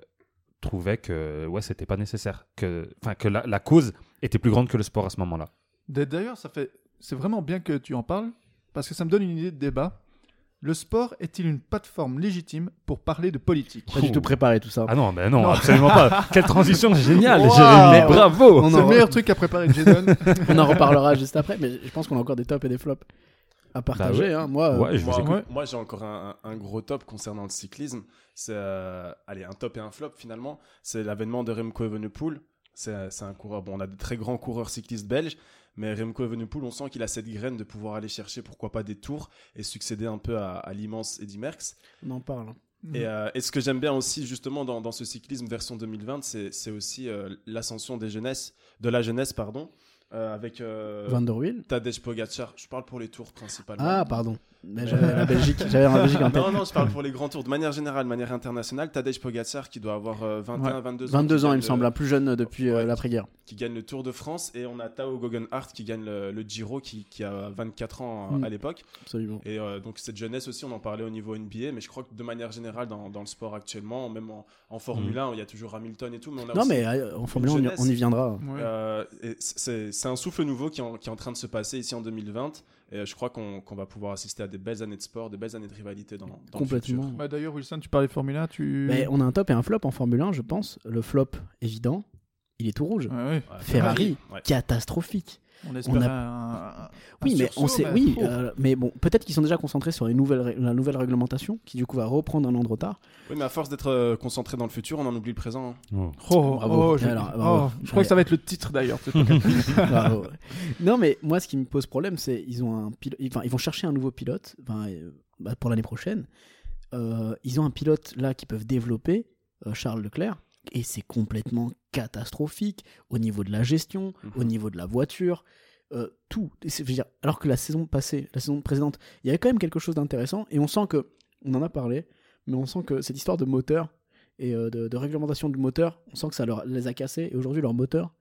trouvaient que ouais c'était pas nécessaire que enfin que la, la cause était plus grande que le sport à ce moment-là D'ailleurs, ça fait, c'est vraiment bien que tu en parles parce que ça me donne une idée de débat. Le sport est-il une plateforme légitime pour parler de politique? Pas du tout préparé tout ça. ah non ben non, Non. absolument pas quelle transition géniale Wow. Jérémy bravo On C'est le meilleur truc à préparer, Jason. On en reparlera juste après, mais je pense qu'on a encore des tops et des flops à partager. ouais. hein. Moi, euh, ouais je vous Moi, j'ai encore un, gros top concernant le cyclisme. C'est euh, allez un top et un flop finalement. C'est l'avènement de Remco Evenepoel. C'est c'est un coureur. Bon, on a de très grands coureurs cyclistes belges, mais Remco Evenepoel, on sent qu'il a cette graine de pouvoir aller chercher pourquoi pas des tours et succéder un peu à, à l'immense Eddy Merckx. on en parle. Et, euh, et ce que j'aime bien aussi justement dans, dans ce cyclisme version 2020, c'est c'est aussi euh, l'ascension des jeunesses, de la jeunesse pardon, euh, avec euh, Van der Wheel. Tadej Pogacar. Je parle pour les tours principalement. Ah, pardon. Mais j'avais la Belgique, j'avais la Belgique en tête. Non, non, je parle pour les grands tours. De manière générale, de manière internationale, Tadej Pogacar qui doit avoir euh, 21, Ouais. 22 ans. 22 qui ans, il me semble, la plus jeune depuis euh, Ouais. l'après-guerre. qui gagne le Tour de France et on a Tao Goggenhardt qui gagne le, le Giro qui, qui a 24 ans euh, Mm. à l'époque. Absolument. Et euh, donc cette jeunesse aussi, on en parlait au niveau NBA, mais je crois que de manière générale dans, dans le sport actuellement, même en, en Formule 1, il y a toujours Hamilton et tout, mais on a Non, aussi, mais euh, en Formule 1, on y- jeunesse. on y viendra. Ouais. euh, c'est c'est un souffle nouveau qui, en- qui est en train de se passer ici en 2020. Et euh, je crois qu'on va pouvoir assister à des belles années de sport, des belles années de rivalité dans, dans le Complètement. futur. Bah, D'ailleurs, Wilson, tu parlais de Formule 1, tu. Mais on a un top et un flop en Formule 1, je pense. Le flop, évident, il est tout rouge. Ouais, ouais. Ouais, Ferrari, ouais. catastrophique. On espère On a- un, un- Oui, mais on sait, mais- oui, Oh. euh, mais bon, peut-être qu'ils sont déjà concentrés sur les nouvelles, ré- la nouvelle réglementation, qui du coup va reprendre un an de retard. Oui, mais à force d'être euh, concentré dans le futur, on en oublie le présent. hein. Oh. Oh, Bravo. oh, je... Alors, oh, bravo. je crois que ça va être le titre d'ailleurs. non, mais moi, ce qui me pose problème, c'est ils ont un pilote, enfin, ils vont chercher un nouveau pilote, enfin, euh, bah, pour l'année prochaine. Euh, ils ont un pilote là qui peuvent développer, euh, Charles Leclerc, et c'est complètement catastrophique au niveau de la gestion, Mhm. au niveau de la voiture, euh, tout. Je veux dire, alors que la saison passée, la saison précédente, il y avait quand même quelque chose d'intéressant, et on sent que, on en a parlé, mais on sent que cette histoire de moteur et euh, de, de réglementation du moteur, on sent que ça leur, les a cassés, et aujourd'hui leur moteur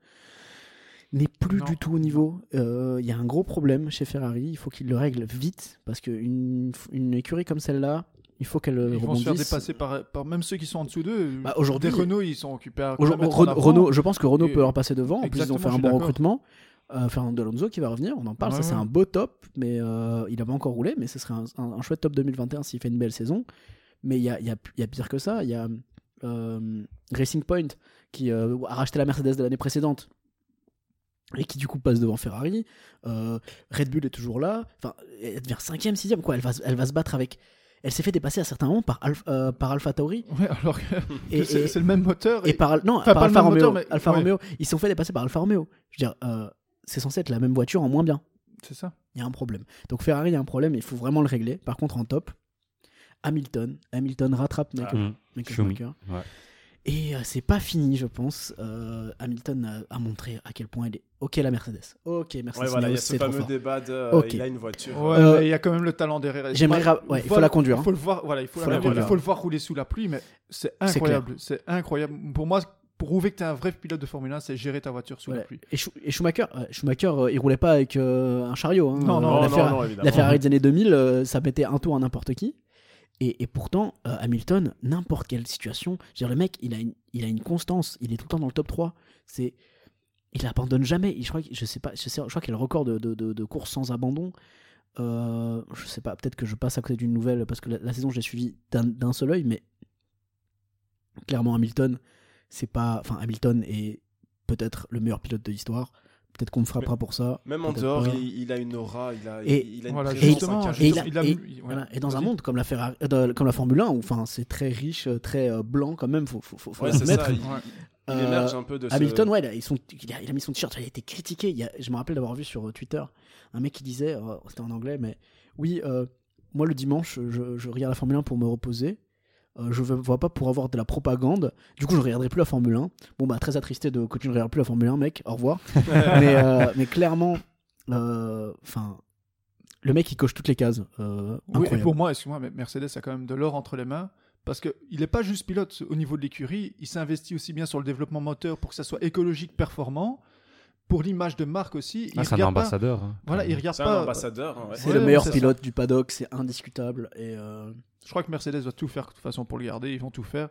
n'est plus Non. du tout au niveau. Euh, Il y a un gros problème chez Ferrari, il faut qu'ils le règlent vite, parce qu'une une écurie comme celle-là, il faut qu'elle Ils vont se faire rebondisse. dépasser par, par même ceux qui sont en dessous d'eux. Bah, aujourd'hui- Renault, ils sont occupés à Renault, je pense que Renault Et- peut leur passer devant. En plus, ils ont fait un bon recrutement. Euh, Fernando Alonso qui va revenir, on en parle. Ouais, ça, c'est un beau top, mais euh, il n'a pas encore roulé. Mais ce serait un, un- un chouette top 2021 s'il fait une belle saison. Mais il y a, y a- y a pire que ça. Il y a euh, Racing Point qui euh, a racheté la Mercedes de l'année précédente et qui du coup passe devant Ferrari. Euh, Red Bull est toujours là. Enfin, elle devient 5ème, 6ème. Quoi. Elle, va, elle va se battre avec. Elle s'est fait dépasser à certains moments par, Alpha, euh, par Alpha Tauri. Ouais, alors que Et, c'est et- c'est le même moteur. et par, non, Enfin, par pas même Romeo. moteur, mais- Alfa ouais. Romeo. Ils se sont fait dépasser par Alfa Romeo. Je veux dire, euh, c'est censé être la même voiture en moins bien. C'est ça. Il y a un problème. Donc Ferrari, il y a un problème, il faut vraiment le régler. Par contre, en top, Hamilton. Hamilton rattrape Michael, Mm. Michael. Schumacher. Ouais. Et euh, c'est pas fini, je pense. Euh, Hamilton a, a montré à quel point il est. Ok, la Mercedes. Ok, Mercedes. Ouais, voilà, il y a ce c'est trop fameux fort. débat de. euh, Ok. Il a une voiture. Ouais, Euh, mais il y a quand même le talent derrière. j'aimerais ouais, il faut la conduire, Il faut le voir. Voilà, il faut, Faut la la conduire. Il conduire. faut le voir rouler sous la pluie, mais c'est incroyable. C'est incroyable. Pour moi, prouver que tu es un vrai pilote de Formule 1, c'est gérer ta voiture sous la pluie. Et, Schu- et Schumacher, euh, Schumacher euh, il roulait pas avec euh, un chariot. hein. Non, non, la, non, Ferra- non, la évidemment. Ferrari des années 2000, euh, ça mettait un tour à n'importe qui. Et, pourtant, euh, Hamilton, n'importe quelle situation, je dire, le mec, il a, une, il a une constance, il est tout le temps dans le top 3. C'est, il abandonne jamais. Je crois, je sais pas, je, je crois qu'il a le record de, de, de, courses sans abandon. Euh, je sais pas, peut-être que je passe à côté d'une nouvelle parce que la, saison, suivi d'un d'un seul œil, mais clairement, Hamilton, c'est pas. Enfin, Hamilton est peut-être le meilleur pilote de l'histoire. Peut-être qu'on me frappera pour ça. Même en dehors, il, il a une aura, il a, Et- il a une Voilà, présence, justement, un et il a- et- ouais. Voilà. Et dans un monde comme la, Ferrari, euh, de- comme la Formule 1, où enfin, c'est très riche, euh, très euh, blanc quand même, faut, faut, faut, faut Ouais, ça. Il, émerge un peu de ce. Hamilton, ouais, il a, ils sont- il, a, il a mis son t-shirt, il a été critiqué. Il y a- je me rappelle d'avoir vu sur Twitter un mec qui disait, euh, c'était en anglais, mais oui, euh, moi le dimanche, je, je regarde la Formule 1 pour me reposer. Euh, je ne vois pas pour avoir de la propagande. Du coup, je regarderai plus la Formule 1. Bon, bah, très attristé de que tu ne regardes plus la Formule 1, mec. Au revoir. mais, euh, mais clairement, euh, enfin, le mec, il coche toutes les cases. Euh, Oui, et pour moi, excuse-moi, mais Mercedes a quand même de l'or entre les mains. Parce qu'il n'est pas juste pilote au niveau de l'écurie, il s'investit aussi bien sur le développement moteur pour que ça soit écologique, performant. Pour l'image de marque aussi. Ah, il c'est un pas- ambassadeur. hein. Voilà, il regarde C'est pas. un ambassadeur. hein, ouais. C'est Ouais, le meilleur ça. pilote du paddock, c'est indiscutable. Et euh, Je crois que Mercedes va tout faire de toute façon pour le garder. Ils vont tout faire.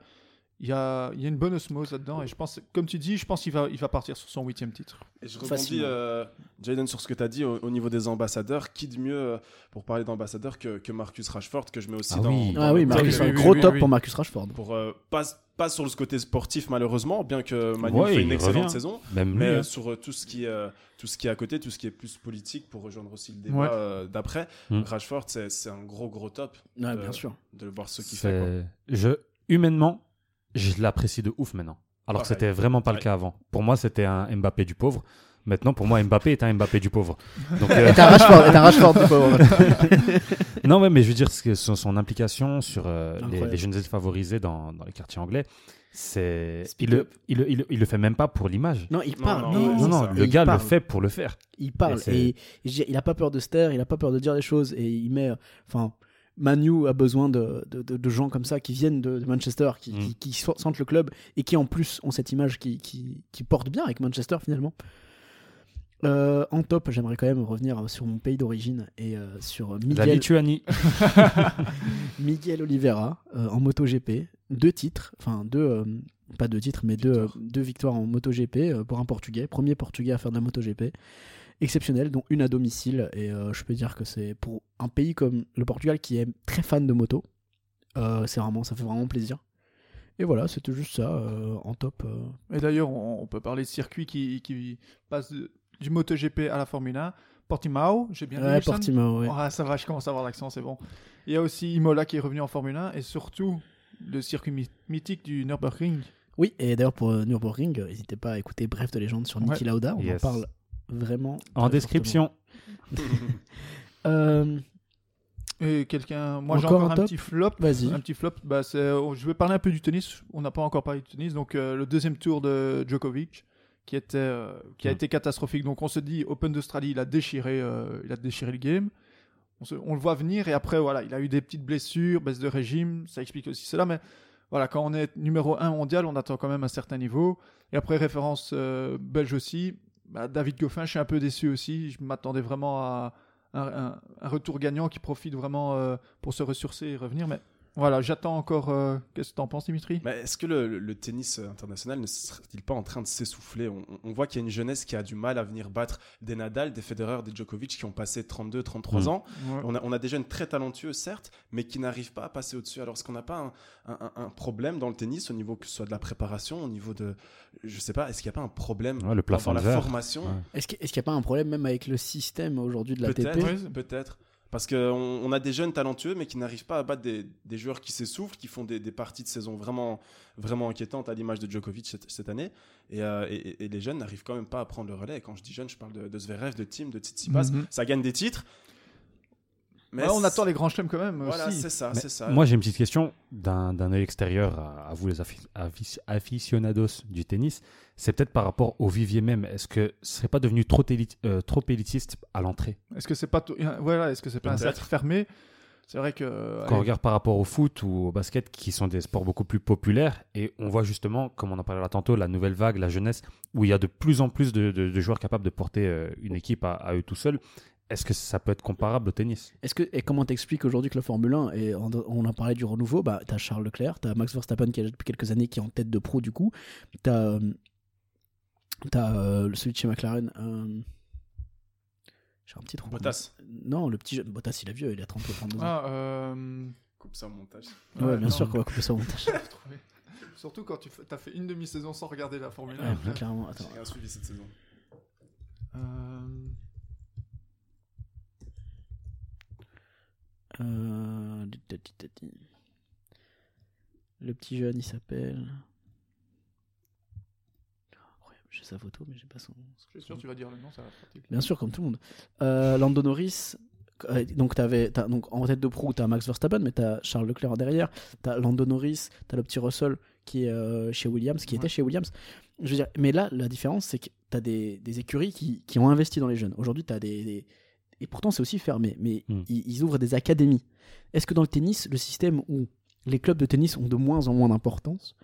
Il y a, il y a une bonne osmose là-dedans. Et je pense, comme tu dis, je pense qu'il va, il va partir sur son huitième titre. Et je rebondis, euh, Jaden, sur ce que tu as dit au, au niveau des ambassadeurs. Qui de mieux euh, pour parler d'ambassadeurs que, que Marcus Rashford, que je mets aussi Ah dans. oui. dans ah oui. Marcus, oui, un oui, gros oui, top oui. pour Marcus Rashford. Pour, euh, pas, pas sur le côté sportif, malheureusement, bien que Manu Ouais, fait une excellente revient. saison. Même lui. Mais hein. euh, sur euh, tout ce qui euh, tout ce qui est à côté, tout ce qui est plus politique, pour rejoindre aussi le débat Ouais. euh, d'après, Mm. Rashford, c'est c'est un gros gros top Ouais, Euh, bien sûr. de le voir ce qu'il fait. quoi. Je, humainement, je l'apprécie de ouf maintenant. Alors que c'était vraiment pas le cas avant. Pour moi, c'était un Mbappé du pauvre. Maintenant, pour moi, Mbappé est un Mbappé du pauvre. Donc, euh, Et un Rashford, et un Rashford, du pauvre. non, ouais, mais je veux dire, son, son implication sur euh, les, les jeunes défavorisés dans, dans les quartiers anglais, c'est. Il, le- il, le- il, le- il le fait même pas pour l'image. Non, il Non, parle. non, Non, le gars le fait pour le faire. Il parle Et il a pas peur de se taire, il a pas peur de dire les choses et il met, euh, Manu a besoin de, de, de- de gens comme ça qui viennent de, Manchester, qui, Mm. qui, qui sentent le club et qui en plus ont cette image qui, qui, qui porte bien avec Manchester finalement. Euh, en top, j'aimerais quand même revenir sur mon pays d'origine et euh, sur La Miguel, Lituanie. Miguel Oliveira euh, en MotoGP. Deux titres, enfin deux, pas deux titres, mais deux, deux victoires en MotoGP pour un Portugais. Premier Portugais à faire de la MotoGP. Exceptionnel, dont une à domicile. Et euh, je peux dire que c'est pour un pays comme le Portugal qui est très fan de moto. euh, c'est vraiment, ça fait vraiment plaisir. Et voilà, c'était juste ça euh, en top. euh. Et d'ailleurs, on, on peut parler de circuits qui, qui passent de- du MotoGP à la Formule 1. Portimao, j'ai bien dit. Ouais, Portimao, ouais. Ah, ça va, je commence à avoir l'accent, c'est bon. Il y a aussi Imola qui est revenu en Formule 1 et surtout le circuit my- mythique du Nürburgring. Oui, et d'ailleurs pour euh, Nürburgring, n'hésitez pas à écouter Bref de légende sur Niki Ouais. Lauda. On Yes. en parle vraiment. En description. Euh, Et quelqu'un, moi j'ai Encore encore un un petit flop. Vas-y. Un petit flop, bah, c'est, euh, je vais parler un peu du tennis. On n'a pas encore parlé du tennis. Donc euh, le deuxième tour de Djokovic qui était, euh, qui a été catastrophique. Donc on se dit Open d'Australie, il a déchiré, euh, il a déchiré le game. On, se- on le voit venir et après voilà, il a eu des petites blessures, baisse de régime, ça explique aussi cela. Mais voilà, quand on est numéro 1 mondial, on attend quand même un certain niveau. Et après référence euh, belge aussi, bah, David Goffin, je suis un peu déçu aussi. Je m'attendais vraiment à un, retour gagnant qui profite vraiment euh, pour se ressourcer et revenir. Mais voilà, j'attends encore. euh, Qu'est-ce que tu en penses, Dimitri? Mais est-ce que le, tennis international ne serait-il pas en train de s'essouffler? On, on voit qu'il y a une jeunesse qui a du mal à venir battre des Nadal, des Federer, des Djokovic qui ont passé 32, 33 Mm. ans. On a, on a des jeunes très talentueux, certes, mais qui n'arrivent pas à passer au-dessus. Alors, est-ce qu'on n'a pas un, un- un- un problème dans le tennis au niveau que ce soit de la préparation, au niveau de. Je sais pas, est-ce qu'il n'y a pas un problème Ouais, le dans, plafond dans de la formation? Ouais. Est-ce qu'il n'y a pas un problème même avec le système aujourd'hui de la Peut-être, peut-être. Parce qu'on on a des jeunes talentueux, mais qui n'arrivent pas à battre des, des joueurs qui s'essoufflent, qui font des, des parties de saison vraiment, vraiment inquiétantes, à l'image de Djokovic cette, cette année. Et, euh, et- et les jeunes n'arrivent quand même pas à prendre le relais. Et quand je dis jeunes, je parle de, de Zverev, de Tim, de Tsitsipas. Mhm. Ça gagne des titres. Mais Ouais, on attend les grands chelems quand même Voilà, aussi. c'est ça, Mais c'est ça. Moi, j'ai une petite question d'un d'un œil extérieur à, à vous, les aficionados du tennis. C'est peut-être par rapport au vivier même. Est-ce que ce serait pas devenu trop, élit- euh, trop élitiste à l'entrée? Est-ce que c'est pas tout- voilà, est-ce que c'est pas un Peut-être. cercle fermé? C'est vrai que euh, Quand on allez, regarde par rapport au foot ou au basket, qui sont des sports beaucoup plus populaires, et on voit justement, comme on en parlait là tantôt, la nouvelle vague, la jeunesse, où il y a de plus en plus de, de- de joueurs capables de porter euh, une équipe à, à eux tout seuls. Est-ce que ça peut être comparable au tennis? Est-ce que, et comment t'expliques aujourd'hui que la Formule 1, et on, on a parlé du renouveau, bah, t'as Charles Leclerc, t'as Max Verstappen qui est là depuis quelques années qui est en tête de pro du coup, t'as euh, t'as euh, celui de chez McLaren, euh, j'ai un petit trou. Bottas. Non, le petit jeune, Bottas il est vieux, il a 30 ou 32 ans. Ah, euh, Coupe ça au montage. ouais, ouais, bien non. sûr qu'on va couper ça au montage. Surtout quand tu as fait une demi-saison sans regarder la Formule 1. Ouais, clairement, attends. J'ai rien suivi cette saison. Euh, Euh, Le petit jeune, il s'appelle. Incroyable, J'ai sa photo, mais j'ai pas son. Je suis sûr que tu vas dire le nom, ça va. Bien sûr, comme tout le monde. Euh, Lando Norris. euh, Donc, t'avais, t'as- donc, en tête de proue, tu as Max Verstappen, mais tu as Charles Leclerc derrière. Tu as Lando Norris, tu as le petit Russell qui est euh, chez Williams, qui Ouais. était chez Williams. Je veux dire, mais là, la différence, c'est que tu as des, des écuries qui, qui ont investi dans les jeunes. Aujourd'hui, tu as des, des- Et pourtant, c'est aussi fermé, mais Hmm. ils, ils ouvrent des académies. Est-ce que dans le tennis, le système où les clubs de tennis ont de moins en moins d'importance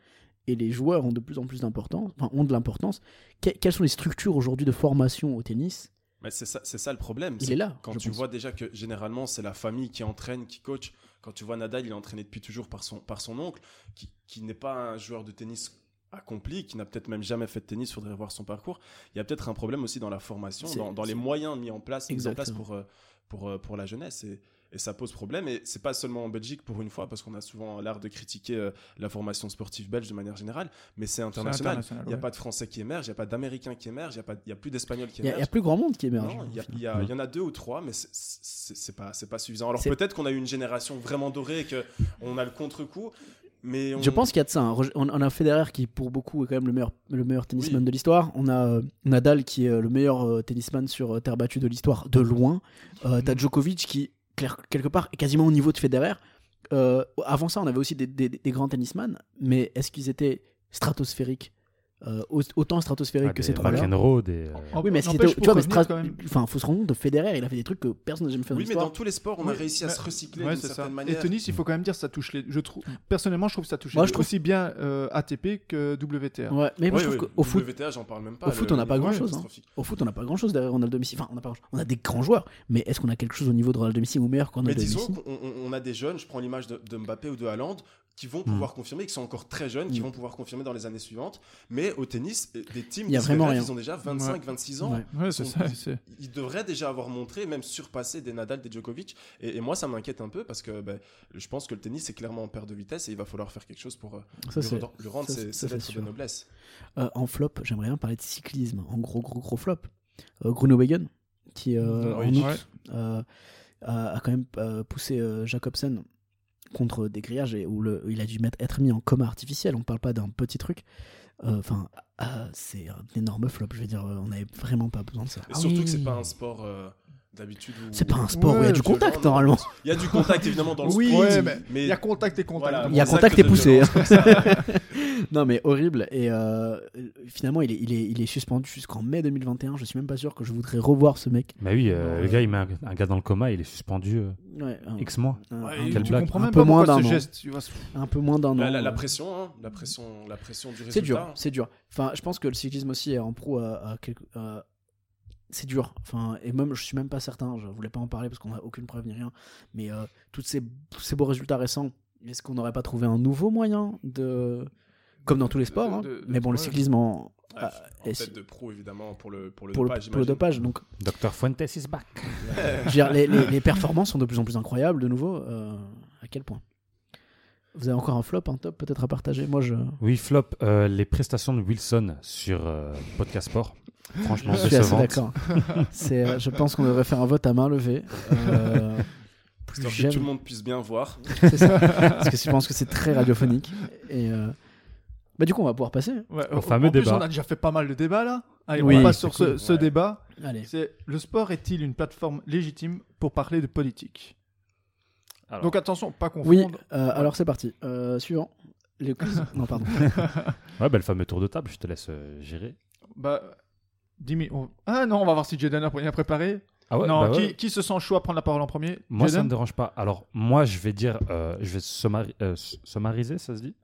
et les joueurs ont de plus en plus d'importance, enfin, ont de l'importance, que- quelles sont les structures aujourd'hui de formation au tennis? Mais c'est ça, c'est ça le problème. Il c'est est là. Quand tu pense. vois déjà que généralement c'est la famille qui entraîne, qui coach. Quand tu vois Nadal, il est entraîné depuis toujours par son, par son oncle, qui, qui n'est pas un joueur de tennis accompli, qui n'a peut-être même jamais fait de tennis, faudrait voir son parcours. Il y a peut-être un problème aussi dans la formation, dans, dans les moyens mis en place, mis en place pour, euh, pour, euh, pour la jeunesse. Et, et ça pose problème. Et c'est pas seulement en Belgique pour une fois, parce qu'on a souvent l'art de critiquer euh, la formation sportive belge de manière générale, mais c'est international. international, Il n'y a ouais. pas de Français qui émergent, il n'y a pas d'Américains qui émergent, il n'y a, a plus d'Espagnols qui Il a- il émergent. y a plus grand monde qui émerge. Non, il y, en a deux ou trois, mais c'est- pas, pas suffisant. Alors peut-être qu'on a eu une génération vraiment dorée et qu'on a le contre-coup, mais on... Je pense qu'il y a de ça. hein. On, on a Federer qui, pour beaucoup, est quand même le meilleur, le meilleur tennisman Oui. de l'histoire. On a euh, Nadal qui est euh, le meilleur euh, tennisman sur euh, terre battue de l'histoire, de loin. Euh, T'as Djokovic qui, clair- quelque part, est quasiment au niveau de Federer. Avant ça, on avait aussi des, des- des grands tennisman, mais est-ce qu'ils étaient stratosphériques euh, au- autant stratosphériques Ah, que ces trois-là. Euh, Oh, Oui, mais pour tu vois, mais Stras- enfin, faut se rendre compte de Federer, il a fait des trucs que personne n'a jamais fait dans Oui, mais dans tous les sports, on a Oui, réussi à mais- se recycler Ouais, d'une ça. certaine Et tennis, il faut quand même dire, ça touche les. Je trouve, personnellement, je trouve que ça touche Moi, les je trouve- aussi bien euh, ATP que WTA. Ouais, mais moi, je trouve qu'au foot, WTA, j'en parle même pas. au foot, on n'a pas grand-chose, hein. au foot, on n'a pas grand chose derrière Ronaldo Messi. Enfin, on n'a pas, on a des grands joueurs, mais est-ce qu'on a quelque chose au niveau de Ronaldo Messi ou meilleur que Mais Ronaldo disons qu'on on- a des jeunes, je prends l'image de, de Mbappé ou de Haaland, qui Hmm. vont pouvoir confirmer, qui sont encore très jeunes, qui Mm. vont pouvoir confirmer dans les années suivantes. Mais au tennis, euh, des teams Il y a qui se vraiment révèlent, rien. ils ont déjà 25, 26 ans. Ouais. Ouais, c'est Ils ça. devraient déjà avoir montré, même surpassé des Nadal, des Djokovic. Et, et moi, ça m'inquiète un peu parce que ben, je pense que le tennis est clairement en perte de vitesse et il va falloir faire quelque chose pour euh, Ça, lui, rendre- lui rendre ça, ses, lettres de noblesse. Euh, en flop, j'aimerais bien parler de cyclisme. En gros, gros, gros flop. Euh, Groenewegen, qui euh, Oui. en août Ouais. euh, a, a quand même euh, poussé euh, Jacobsen contre des grillages et où le, il a dû mettre, être mis en coma artificiel. On parle pas d'un petit truc. Euh, Enfin, ah, c'est un énorme flop. Je veux dire, on n'avait vraiment pas besoin de ça. Et Ah surtout oui. que c'est pas un sport euh, d'habitude. C'est pas un sport où il y a du contact normalement. Il y a du contact évidemment dans le Oui, sport. ouais, mais mais Il y a contact et contact. Voilà, Il y a contact et poussé. ça. non mais horrible et euh, finalement il est, il, est, il est suspendu jusqu'en mai 2021 je suis même pas sûr que je voudrais revoir ce mec Bah oui, euh, le gars, il met un, un gars dans le coma, il est suspendu euh, ouais, un, X mois. un- Ouais, un- et quelle tu blague. comprends Un même peu pas moins d'un an. geste. Tu vois, un peu moins d'un an La, pression, hein, la pression, la pression du résultat. c'est dur c'est dur enfin je pense que le cyclisme aussi est en pro à, à à- c'est dur enfin et même je suis même pas certain je voulais pas en parler parce qu'on a aucune preuve ni rien mais euh, ces, tous ces beaux résultats récents est-ce qu'on n'aurait pas trouvé un nouveau moyen de comme dans tous les sports hein, de- de- mais bon le cyclisme en, Ouais, Ah, en tête de pro évidemment pour le pour le pour, le, dopage. pour le dopage donc Dr Fuentes is back. Je veux dire, les, les- les performances sont de plus en plus incroyables de nouveau. euh, à quel point? Vous avez encore un flop, un top peut-être à partager? Moi, je. Oui, flop, euh, les prestations de Wilson sur euh, Podcast Sport. Franchement, Je suis assez d'accord. C'est, euh, je pense qu'on devrait faire un vote à main levée. Euh, plus que tout le monde puisse bien voir. ça. Parce que je pense que c'est très radiophonique. Et euh, bah, du coup, on va pouvoir passer. Ouais, Au fameux en plus, débat. on a déjà fait pas mal de débats là. Allez, Oui, on passe sur ce, cool. ce Ouais. débat. Allez. C'est le sport est-il une plateforme légitime pour parler de politique? Alors. Donc attention, pas confondre. Oui, euh, alors c'est parti. Euh, suivant. Les non, pardon. Ouais, bah, le fameux tour de table, je te laisse euh, gérer. Bah, 10 minutes. on- Ah non, on va voir si Jaden a rien préparé. Ah ouais, non, bah ouais. qui, qui se sent chaud à prendre la parole en premier? Moi, ça Jaden me dérange pas. Alors, moi, je vais dire, euh, je vais sommari- euh, sommariser, ça se dit?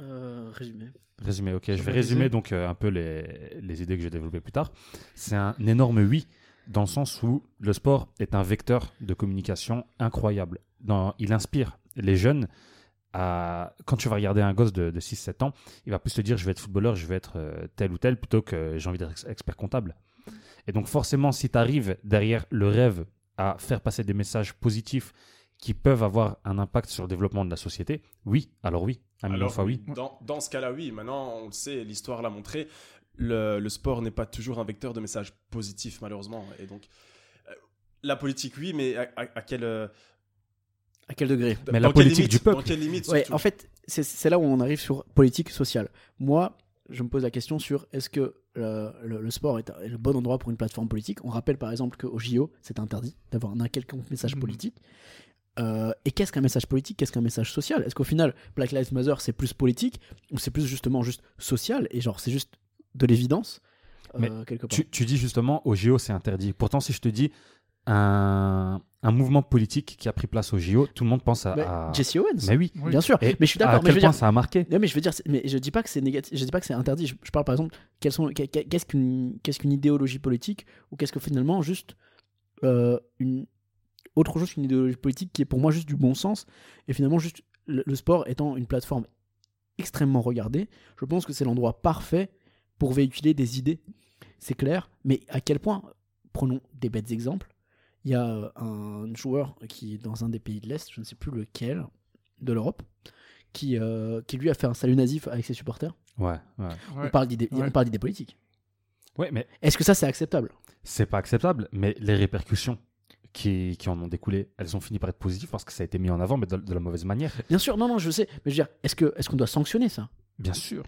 Euh, résumé. Résumer, ok. Je vais résumer donc euh, un peu les, les idées que j'ai développées plus tard. C'est un énorme oui, dans le sens où le sport est un vecteur de communication incroyable. Dans, il inspire les jeunes. À, quand tu vas regarder un gosse de, de 6-7 ans, il va plus te dire je vais être footballeur, je vais être euh, tel ou tel, plutôt que j'ai envie d'être ex- expert comptable. Et donc forcément, si tu arrives derrière le rêve à faire passer des messages positifs qui peuvent avoir un impact sur le développement de la société, oui, alors oui, un million fois oui. Dans, dans ce cas-là, oui. Maintenant, on le sait, l'histoire l'a montré. Le, le sport n'est pas toujours un vecteur de messages positifs, malheureusement. Et donc, euh, la politique, oui, mais à, à- à quel. À quel degré Mais dans la politique limite du peuple. Dans quelle limite Ouais, surtout en fait, c'est- là où on arrive sur politique sociale. Moi, je me pose la question sur est-ce que euh, le, le sport est, est le bon endroit pour une plateforme politique? On rappelle par exemple qu'au JO, c'est interdit d'avoir un quelconque message Mhm. politique. Euh, et qu'est-ce qu'un message politique? Qu'est-ce qu'un message social? Est-ce qu'au final, Black Lives Matter, c'est plus politique ou c'est plus justement juste social? Et genre c'est juste de l'évidence? Euh, Mais quelque part Tu, tu dis justement au JO c'est interdit. Pourtant si je te dis un, un mouvement politique qui a pris place au JO, tout le monde pense à... Mais à- Jesse Owens Mais oui. Oui. Bien sûr, Et mais je suis à d'accord. Mais quel je veux point dire, ça a marqué Non, mais je veux dire, mais je dis pas que c'est négatif, je dis pas que c'est interdit. Je, je parle par exemple, sont, qu'est-ce qu'une, qu'est-ce qu'une idéologie politique ou qu'est-ce que finalement juste euh, une autre chose qu'une idéologie politique qui est pour moi juste du bon sens et finalement juste le, le sport étant une plateforme extrêmement regardée, je pense que c'est l'endroit parfait pour véhiculer des idées. C'est clair, mais à quel point Prenons des bêtes exemples. Il y a euh, un joueur qui est dans un des pays de l'Est, je ne sais plus lequel, de l'Europe, qui, euh, qui lui a fait un salut nazif avec ses supporters. Ouais, ouais. On parle d'idées Ouais. on parle d'idées politiques. Ouais, mais Est-ce que ça c'est acceptable? C'est pas acceptable. Mais les répercussions qui, qui en ont découlé, elles ont fini par être positives parce que ça a été mis en avant, mais de, de la mauvaise manière. Bien sûr, non, non, je sais. Mais je veux dire, est-ce que est-ce qu'on doit sanctionner ça? Bien sûr.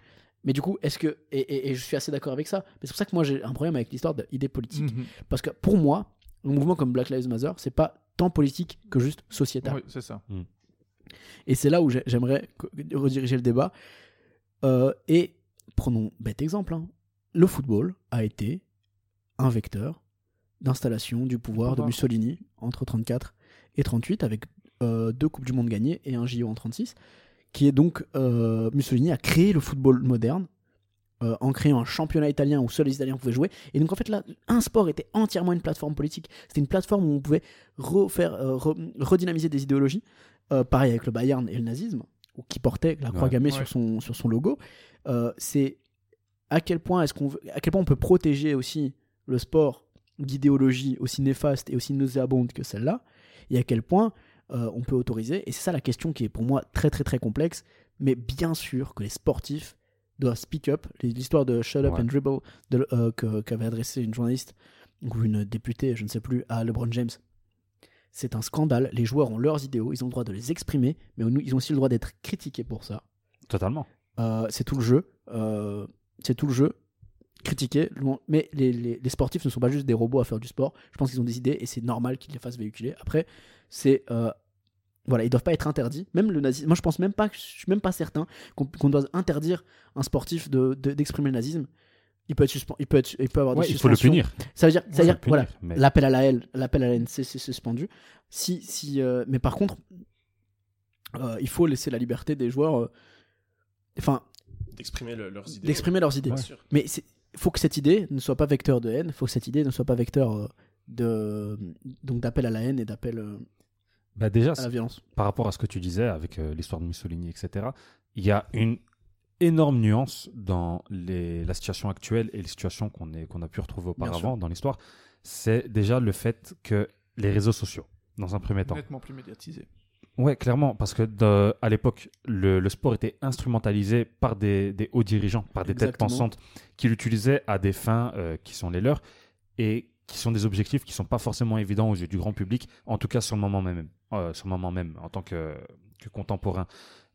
Mais du coup, est-ce que et, et- et je suis assez d'accord avec ça. Mais c'est pour ça que moi j'ai un problème avec l'histoire d'idées politiques. Mhm. Parce que pour moi, un mouvement comme Black Lives Matter, c'est pas tant politique que juste sociétal. Oui, c'est ça. Et c'est là où j'ai- j'aimerais rediriger le débat. Euh, et prenons bête exemple, hein. le football a été un vecteur d'installation du pouvoir de. Mussolini entre 34 et 38 avec euh, deux Coupes du Monde gagnées et un JO en 36, qui est donc euh, Mussolini a créé le football moderne euh, en créant un championnat italien où seuls les Italiens pouvaient jouer. Et donc en fait là, un sport était entièrement une plateforme politique. C'était une plateforme où on pouvait refaire, euh, re- redynamiser des idéologies. Euh, pareil avec le Bayern et le nazisme, ou qui portait la croix Ouais. gammée Ouais. sur son sur son logo. Euh, c'est à quel point est-ce qu'on veut- à quel point on peut protéger aussi le sport d'idéologies aussi néfastes et aussi nauséabondes que celle-là, et à quel point euh, on peut autoriser. Et c'est ça la question qui est pour moi très très très complexe. Mais bien sûr que les sportifs doivent speak up. L'histoire de Shut Up Ouais. and Dribble euh, qu'avait adressé une journaliste ou une députée, je ne sais plus, à LeBron James. C'est un scandale. Les joueurs ont leurs idéaux, ils ont le droit de les exprimer, mais ils ont aussi le droit d'être critiqués pour ça. Totalement. Euh, c'est tout le jeu. Euh, c'est tout le jeu. Critiquer. Mais les, les- les sportifs ne sont pas juste des robots à faire du sport. Je pense qu'ils ont des idées et c'est normal qu'ils les fassent véhiculer. Après, c'est. euh, voilà, ils doivent pas être interdits. Même le nazisme. Moi, je pense même pas. Je suis même pas certain qu'on qu'on doit interdire un sportif de- de- d'exprimer le nazisme. Il peut être suspendu. Il peut, être, il peut avoir Ouais, des il faut le suspensions. punir. Ça veut dire, ça veut Faut dire le punir, voilà, mais- l'appel à la haine, l'appel à la haine, c'est c'est suspendu. Si, si, euh, mais par contre, euh, il faut laisser la liberté des joueurs, euh, enfin, D'exprimer le- leurs idées. d'exprimer leurs idées. Mais il faut que cette idée ne soit pas vecteur de haine, il faut que cette idée ne soit pas vecteur euh, de donc d'appel à la haine et d'appel euh, Bah déjà, à la violence. par rapport à ce que tu disais avec euh, l'histoire de Mussolini, etc., il y a une énorme nuance dans les- la situation actuelle et les situations qu'on a pu retrouver auparavant dans l'histoire. C'est déjà le fait que les réseaux sociaux, dans un premier temps, Nettement plus médiatisé. Ouais, clairement, parce que de- à l'époque, le, le sport était instrumentalisé par des, des hauts dirigeants, par des têtes pensantes, qui l'utilisaient à des fins euh, qui sont les leurs et qui sont des objectifs qui sont pas forcément évidents aux yeux du grand public, en tout cas sur le moment même, euh, sur le moment même, en tant que, contemporain.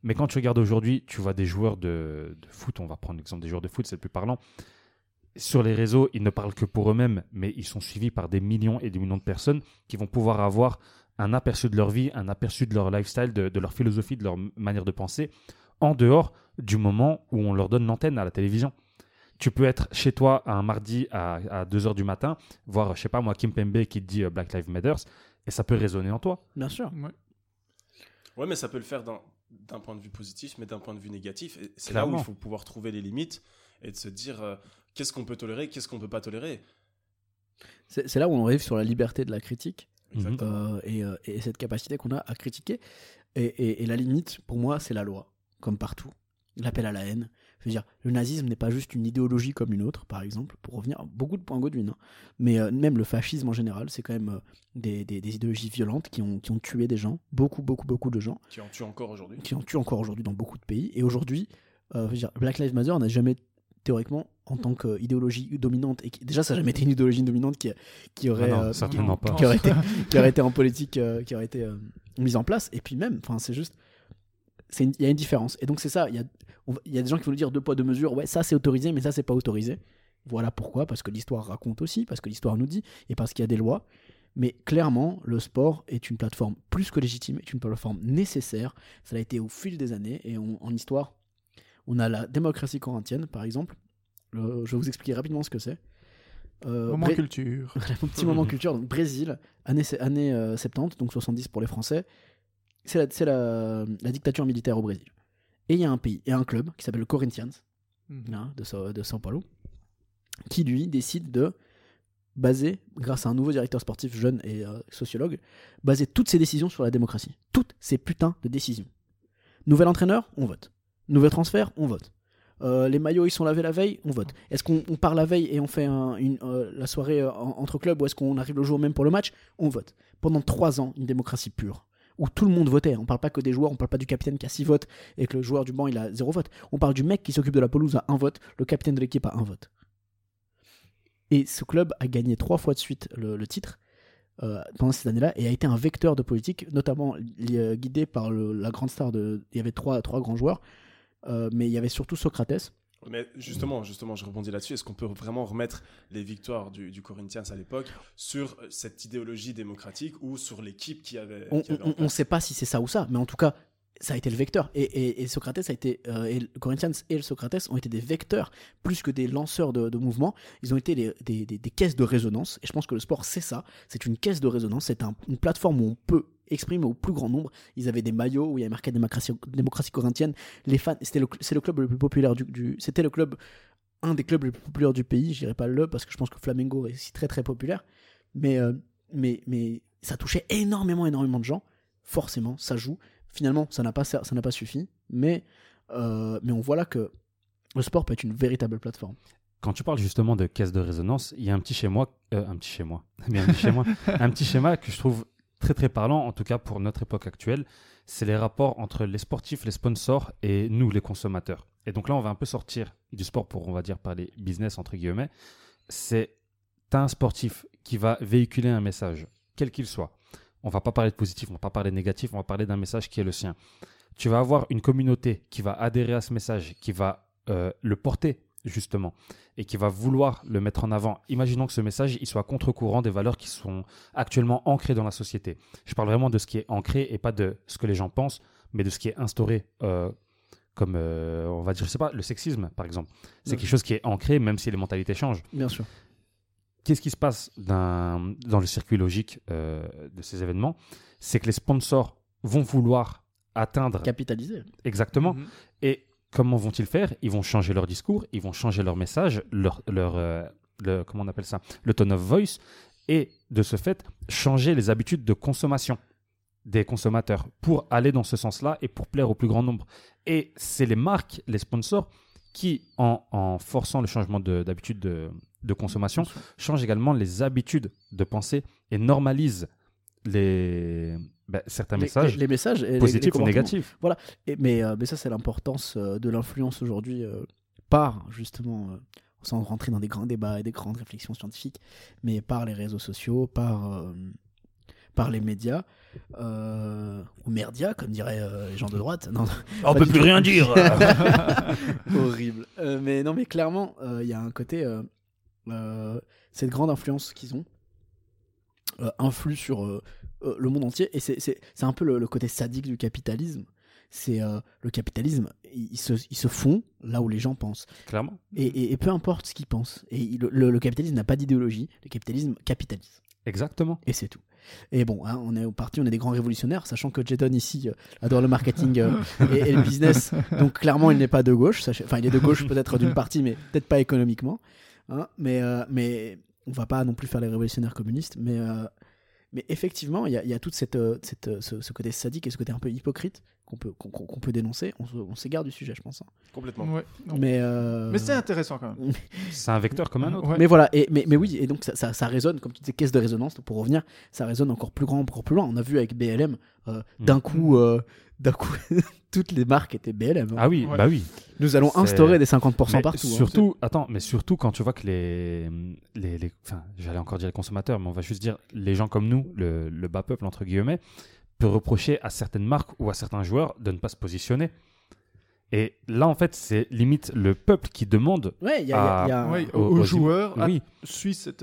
Mais quand tu regardes aujourd'hui, tu vois des joueurs de, foot, on va prendre l'exemple des joueurs de foot, c'est le plus parlant. Sur les réseaux, ils ne parlent que pour eux-mêmes, mais ils sont suivis par des millions et des millions de personnes qui vont pouvoir avoir un aperçu de leur vie, un aperçu de leur lifestyle, de, leur philosophie, de leur manière de penser, en dehors du moment où on leur donne l'antenne à la télévision. Tu peux être chez toi un mardi à, 2h du matin, voir, je sais pas moi, Kim Pembe qui te dit euh, Black Lives Matter, et ça peut résonner en toi. Bien sûr. Ouais. Ouais, mais ça peut le faire d'un point de vue positif, mais d'un point de vue négatif. C'est là où il faut pouvoir trouver les limites et de se dire euh, qu'est-ce qu'on peut tolérer, qu'est-ce qu'on peut pas tolérer. C'est là où on arrive sur la liberté de la critique. Euh, et, euh, et cette capacité qu'on a à critiquer. Et, et- et la limite, pour moi, c'est la loi, comme partout. L'appel à la haine. Je veux dire, le nazisme n'est pas juste une idéologie comme une autre, par exemple, pour revenir à beaucoup de points Godwin. hein. Mais euh, même le fascisme en général, c'est quand même euh, des, des- des idéologies violentes qui ont, qui ont tué des gens, beaucoup, beaucoup, beaucoup de gens, Qui en tue encore aujourd'hui. qui en tuent encore aujourd'hui dans beaucoup de pays. Et aujourd'hui, euh, je veux dire, Black Lives Matter n'a jamais, théoriquement, en tant qu'idéologie dominante, et qui- déjà, ça n'a jamais été une idéologie dominante qui, qui aurait. Ah non, euh, certainement pas. qui aurait été, qui aurait été en politique, euh, qui aurait été euh, mise en place. Et puis même, enfin, c'est juste, il y a une différence. Et donc c'est ça. Il y a, on va- il y a des gens qui vont nous dire deux poids deux mesures. Ouais, ça c'est autorisé, mais ça c'est pas autorisé. Voilà pourquoi, parce que l'histoire raconte aussi, parce que l'histoire nous dit, et parce qu'il y a des lois. Mais clairement, le sport est une plateforme plus que légitime, est une plateforme nécessaire. Ça l'a été au fil des années, et on- en histoire, on a la démocratie corinthienne, par exemple. Le- je vais vous expliquer rapidement ce que c'est. Euh, Moment culture. un petit moment culture, donc Brésil, année, année euh, 70, donc 70 pour les Français, c'est la, c'est la, la dictature militaire au Brésil. Et il y a un pays, et un club qui s'appelle le Corinthians, Mhm. hein, de, São Paulo, qui lui décide de baser, grâce à un nouveau directeur sportif jeune et euh, sociologue, baser toutes ses décisions sur la démocratie. Toutes ces putains de décisions. Nouvel entraîneur, on vote. Nouvel transfert, on vote. Euh, les maillots ils sont lavés la veille, on vote. Est-ce qu'on on part la veille et on fait un- une, euh, la soirée en- entre clubs ou est-ce qu'on arrive le jour même pour le match On vote. Pendant trois ans, une démocratie pure où tout le monde votait. On parle pas que des joueurs, on parle pas du capitaine qui a six votes et que le joueur du banc il a zéro vote. On parle du mec qui s'occupe de la pelouse à un vote, le capitaine de l'équipe a un vote. Et ce club a gagné trois fois de suite le, titre euh, pendant ces années-là et a été un vecteur de politique, notamment euh, guidé par la grande star de. Il y avait trois, trois grands joueurs, euh, mais il y avait surtout Socrates. Mais justement, justement, je rebondis là-dessus. Est-ce qu'on peut vraiment remettre les victoires du, du Corinthians à l'époque sur euh, cette idéologie démocratique ou sur l'équipe qui avait. On qui avait en ne sait pas si c'est ça ou ça, mais en tout cas, ça a été le vecteur. Et, et, Socrates a été, euh, et le Corinthians et le Socrates ont été des vecteurs plus que des lanceurs de, de mouvements. Ils ont été des, caisses de résonance. Et je pense que le sport, c'est ça. C'est une caisse de résonance. C'est un- une plateforme où on peut exprimer au plus grand nombre. Ils avaient des maillots où il y a marqué démocratie, démocratie corinthienne. Les fans, c'était le, c'est le club le plus populaire du, du- c'était le club, un des clubs les plus populaires du pays. Je dirais pas le parce que je pense que Flamengo est aussi très très populaire. Mais, euh, mais, mais ça touchait énormément, énormément de gens. Forcément, ça joue. Finalement, ça n'a pas, ça n'a pas suffi. Mais, euh, mais on voit là que le sport peut être une véritable plateforme. Quand tu parles justement de caisse de résonance, il y a un petit chez euh, moi, un petit chez moi, un petit schéma que je trouve très très parlant, en tout cas pour notre époque actuelle, c'est les rapports entre les sportifs, les sponsors et nous, les consommateurs. Et donc là, on va un peu sortir du sport pour, on va dire, parler business entre guillemets. C'est un sportif qui va véhiculer un message, quel qu'il soit. On va pas parler de positif, on va pas parler de négatif, on va parler d'un message qui est le sien. Tu vas avoir une communauté qui va adhérer à ce message, qui va euh, le porter justement et qui va vouloir le mettre en avant. Imaginons que ce message il soit contre-courant des valeurs qui sont actuellement ancrées dans la société. Je parle vraiment de ce qui est ancré et pas de ce que les gens pensent, mais de ce qui est instauré. euh, comme euh, on va dire, je sais pas, le sexisme par exemple. C'est quelque chose qui est ancré même si les mentalités changent. Bien sûr. Qu'est-ce qui se passe dans le circuit logique euh, de ces événements? C'est que les sponsors vont vouloir atteindre Capitaliser. exactement Mhm. et comment vont-ils faire? Ils vont changer leur discours, ils vont changer leur message, leur, leur euh, le- comment on appelle ça? Le tone of voice, et de ce fait, changer les habitudes de consommation des consommateurs pour aller dans ce sens-là et pour plaire au plus grand nombre. Et c'est les marques, les sponsors, qui, en, en forçant le changement de- d'habitude de, de consommation, changent également les habitudes de pensée et normalisent les, ben, certains Les- messages les, les messages et les- les positifs ou négatifs. Et- mais, euh, mais ça, c'est l'importance euh, de l'influence aujourd'hui euh, par, justement, euh, sans rentrer dans des grands débats et des grandes réflexions scientifiques, mais par les réseaux sociaux, par, euh, par les médias, euh, ou merdia, comme diraient euh, les gens de droite. Non, On peut plus tout. rien dire. horrible. Euh, mais non, mais clairement, euh, il y a un côté, cette grande influence qu'ils ont euh, influe sur euh, euh, le monde entier, et c'est- un peu le, le côté sadique du capitalisme. C'est euh, le capitalisme, ils il se, ils se font là où les gens pensent. Clairement. Et, et- et peu importe ce qu'ils pensent. Et il- le, le capitalisme n'a pas d'idéologie, le capitalisme capitalise. Exactement. Et c'est tout. Et bon, hein, on est au parti, on est des grands révolutionnaires, sachant que Jadon ici euh, adore le marketing euh, et, et le business. Donc clairement, il n'est pas de gauche. Enfin, il est de gauche peut-être d'une partie, mais peut-être pas économiquement. Hein. mais, euh, mais on va pas non plus faire les révolutionnaires communistes. Mais, euh, mais effectivement, il y a, y tout cette, euh, cette, euh, ce côté sadique et ce côté un peu hypocrite qu'on peut, qu'on peut dénoncer. On, se- on s'égare du sujet, je pense. hein. Complètement. Ouais, non. Mais, euh, Mais c'est intéressant quand même. C'est un vecteur comme un autre. Ouais. mais voilà, et, mais, mais oui, et donc ça, ça, ça résonne, comme tu disais, caisse de résonance, donc pour revenir, ça résonne encore plus grand, encore plus loin. On a vu avec BLM, euh, Mm. d'un coup, euh, d'un coup toutes les marques étaient BLM. hein. Ah oui, Ouais. bah oui. Nous allons c'est- instaurer des 50% Mais partout. hein. Surtout, attends, mais surtout quand tu vois que les, les, les- enfin, j'allais encore dire les consommateurs, mais on va juste dire les gens comme nous, le, le bas peuple entre guillemets, peut reprocher à certaines marques ou à certains joueurs de ne pas se positionner. Et là, en fait, c'est limite le peuple qui demande Ouais, il y a, il y a- il y a- Ouais, aux- joueurs, à oui,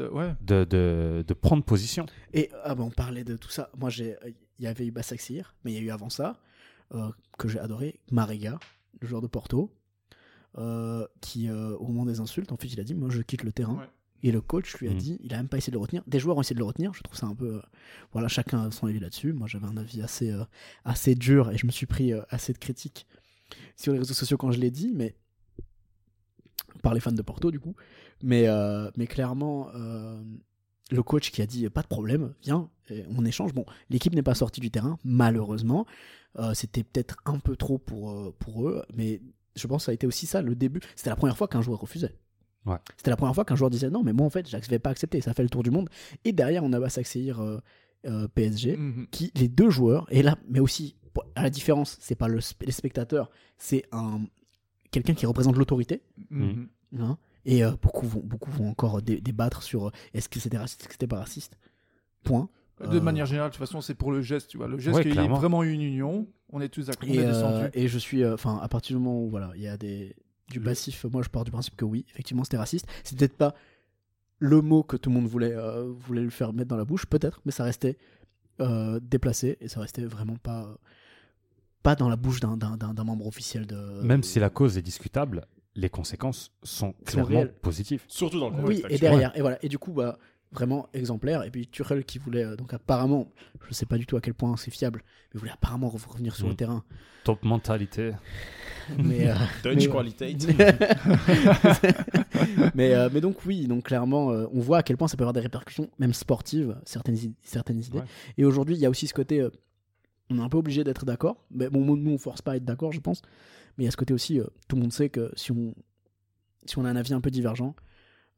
euh, Ouais. de, de, de prendre position. Et ah bah, on parlait de tout ça. Moi, j'ai, il y avait eu Bassaxir, mais il y a eu avant ça, euh, que j'ai adoré, Mariga, le joueur de Porto, euh, qui, euh, au moment des insultes, en fait, il a dit Moi, je quitte le terrain. Et le coach lui a Mhm. dit Il a même pas essayé de le retenir. Des joueurs ont essayé de le retenir. Je trouve ça un peu. euh, voilà, chacun a son avis là-dessus. Moi, j'avais un avis assez, euh, assez dur et je me suis pris euh, assez de critiques sur les réseaux sociaux quand je l'ai dit, mais. par les fans de Porto, du coup. Mais, mais clairement. le coach qui a dit pas de problème, viens, et on échange. Bon, l'équipe n'est pas sortie du terrain, malheureusement. C'était peut-être un peu trop pour, pour eux, mais je pense que ça a été aussi ça le début. C'était la première fois qu'un joueur refusait. Ouais. C'était la première fois qu'un joueur disait non, mais moi en fait, je vais pas accepter. Ça fait le tour du monde. Et derrière, on a Bassaxehir euh, euh, PSG, Mhm. qui les deux joueurs, et là, mais aussi à la différence, c'est pas le, sp- les spectateurs, c'est un quelqu'un qui représente l'autorité. Mhm. Hein et euh, beaucoup, vont, beaucoup vont encore dé- débattre sur euh, est-ce que c'était raciste, est-ce que c'était pas raciste. Point. De manière générale, de toute façon, c'est pour le geste, tu vois. Le geste Ouais, qu'il y ait vraiment une union, on est tous d'accord, Et, et je suis, enfin, à partir du moment où voilà, il y a des du passif, moi je pars du principe que oui, effectivement, c'était raciste. C'est peut-être pas le mot que tout le monde voulait euh, voulait le faire mettre dans la bouche, peut-être, mais ça restait euh, déplacé et ça restait vraiment pas pas dans la bouche d'un- d'un d'un- d'un membre officiel de. Même si la cause est discutable, les conséquences sont clairement positives. Surtout dans le Oui, contexte et actuel. derrière, et voilà. Et du coup, bah, vraiment exemplaire. Et puis Tuchel qui voulait, euh, donc apparemment, je sais pas du tout à quel point c'est fiable, mais voulait apparemment re- revenir sur le Mm. terrain. Top mentalité. Mais, euh, Dutch Mais- quality. mais, euh, mais donc oui, donc clairement, euh, on voit à quel point ça peut avoir des répercussions, même sportives, certaines, certaines idées. Ouais. Et aujourd'hui, il y a aussi ce côté, euh, on est un peu obligé d'être d'accord. Mais bon, nous, on force pas à être d'accord, je pense. Mais il y a ce côté aussi, euh, tout le monde sait que si on, si on a un avis un peu divergent,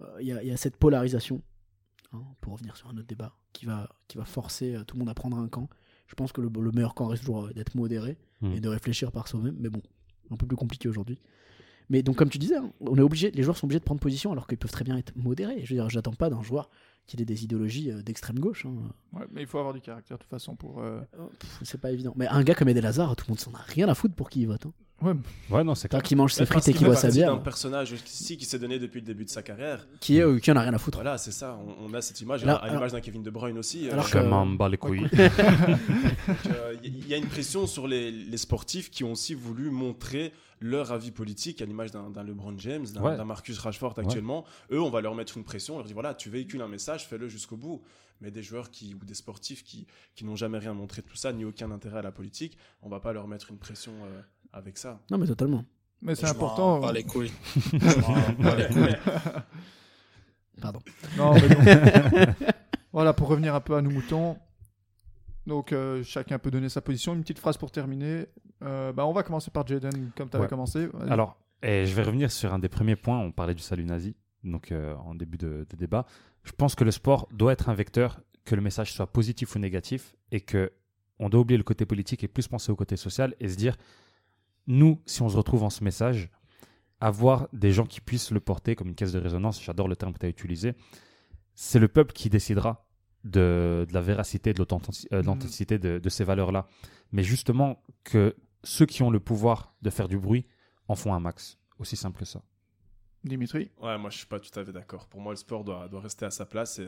euh, il y, a, il y a cette polarisation, hein, pour revenir sur un autre débat, qui va, qui va forcer euh, tout le monde à prendre un camp. Je pense que le, le meilleur camp reste toujours euh, d'être modéré Mm. et de réfléchir par soi-même. Mais bon, un peu plus compliqué aujourd'hui. Mais donc, comme tu disais, hein, on est obligé, les joueurs sont obligés de prendre position alors qu'ils peuvent très bien être modérés. Je veux dire, j'attends pas d'un joueur qu'il ait des idéologies euh, d'extrême gauche. hein. Ouais, mais il faut avoir du caractère de toute façon pour. euh, C'est pas évident. Mais un gars comme Eden Hazard, tout le monde s'en a rien à foutre pour qui il vote. Hein. Ouais, Ouais, non, c'est clair. qu'il mange ses frites et fait boit sa bière, d'un personnage aussi qui s'est donné depuis le début de sa carrière. qui, est, euh, qui en a rien à foutre. Voilà, c'est ça. On, on a cette image, Alors- à l'image d'un Kevin De Bruyne aussi. euh, alors Je que- m'en bats les couilles. Il y a une pression sur les, les sportifs qui ont aussi voulu montrer leur avis politique, à l'image d'un LeBron James, d'un Ouais. d'un Marcus Rashford actuellement. Eux, on va leur mettre une pression, on leur dit voilà, tu véhicules un message, fais-le jusqu'au bout. Mais des joueurs qui, ou des sportifs qui, qui n'ont jamais rien montré de tout ça, ni aucun intérêt à la politique, on va pas leur mettre une pression euh, avec ça. Non, mais totalement. mais c'est important. bats les couilles. Les couilles. Pardon. Non, mais donc- voilà, pour revenir un peu à nos moutons. Donc, euh, chacun peut donner sa position. Une petite phrase pour terminer. Euh, bah, on va commencer par Jaden, comme tu avais Ouais. commencé. Alors, et je vais revenir sur un des premiers points. On parlait du salut nazi, donc euh, en début de, de débat. Je pense que le sport doit être un vecteur, que le message soit positif ou négatif, et que on doit oublier le côté politique et plus penser au côté social et se dire, nous, si on se retrouve en ce message, avoir des gens qui puissent le porter comme une caisse de résonance, j'adore le terme que tu as utilisé, c'est le peuple qui décidera de, de la véracité, de euh, de l'authenticité de, de ces valeurs-là. Mais justement, que ceux qui ont le pouvoir de faire du bruit en font un max. Aussi simple que ça. Dimitri. Ouais, moi je suis pas tout à fait d'accord. Pour moi, le sport doit, doit rester à sa place et,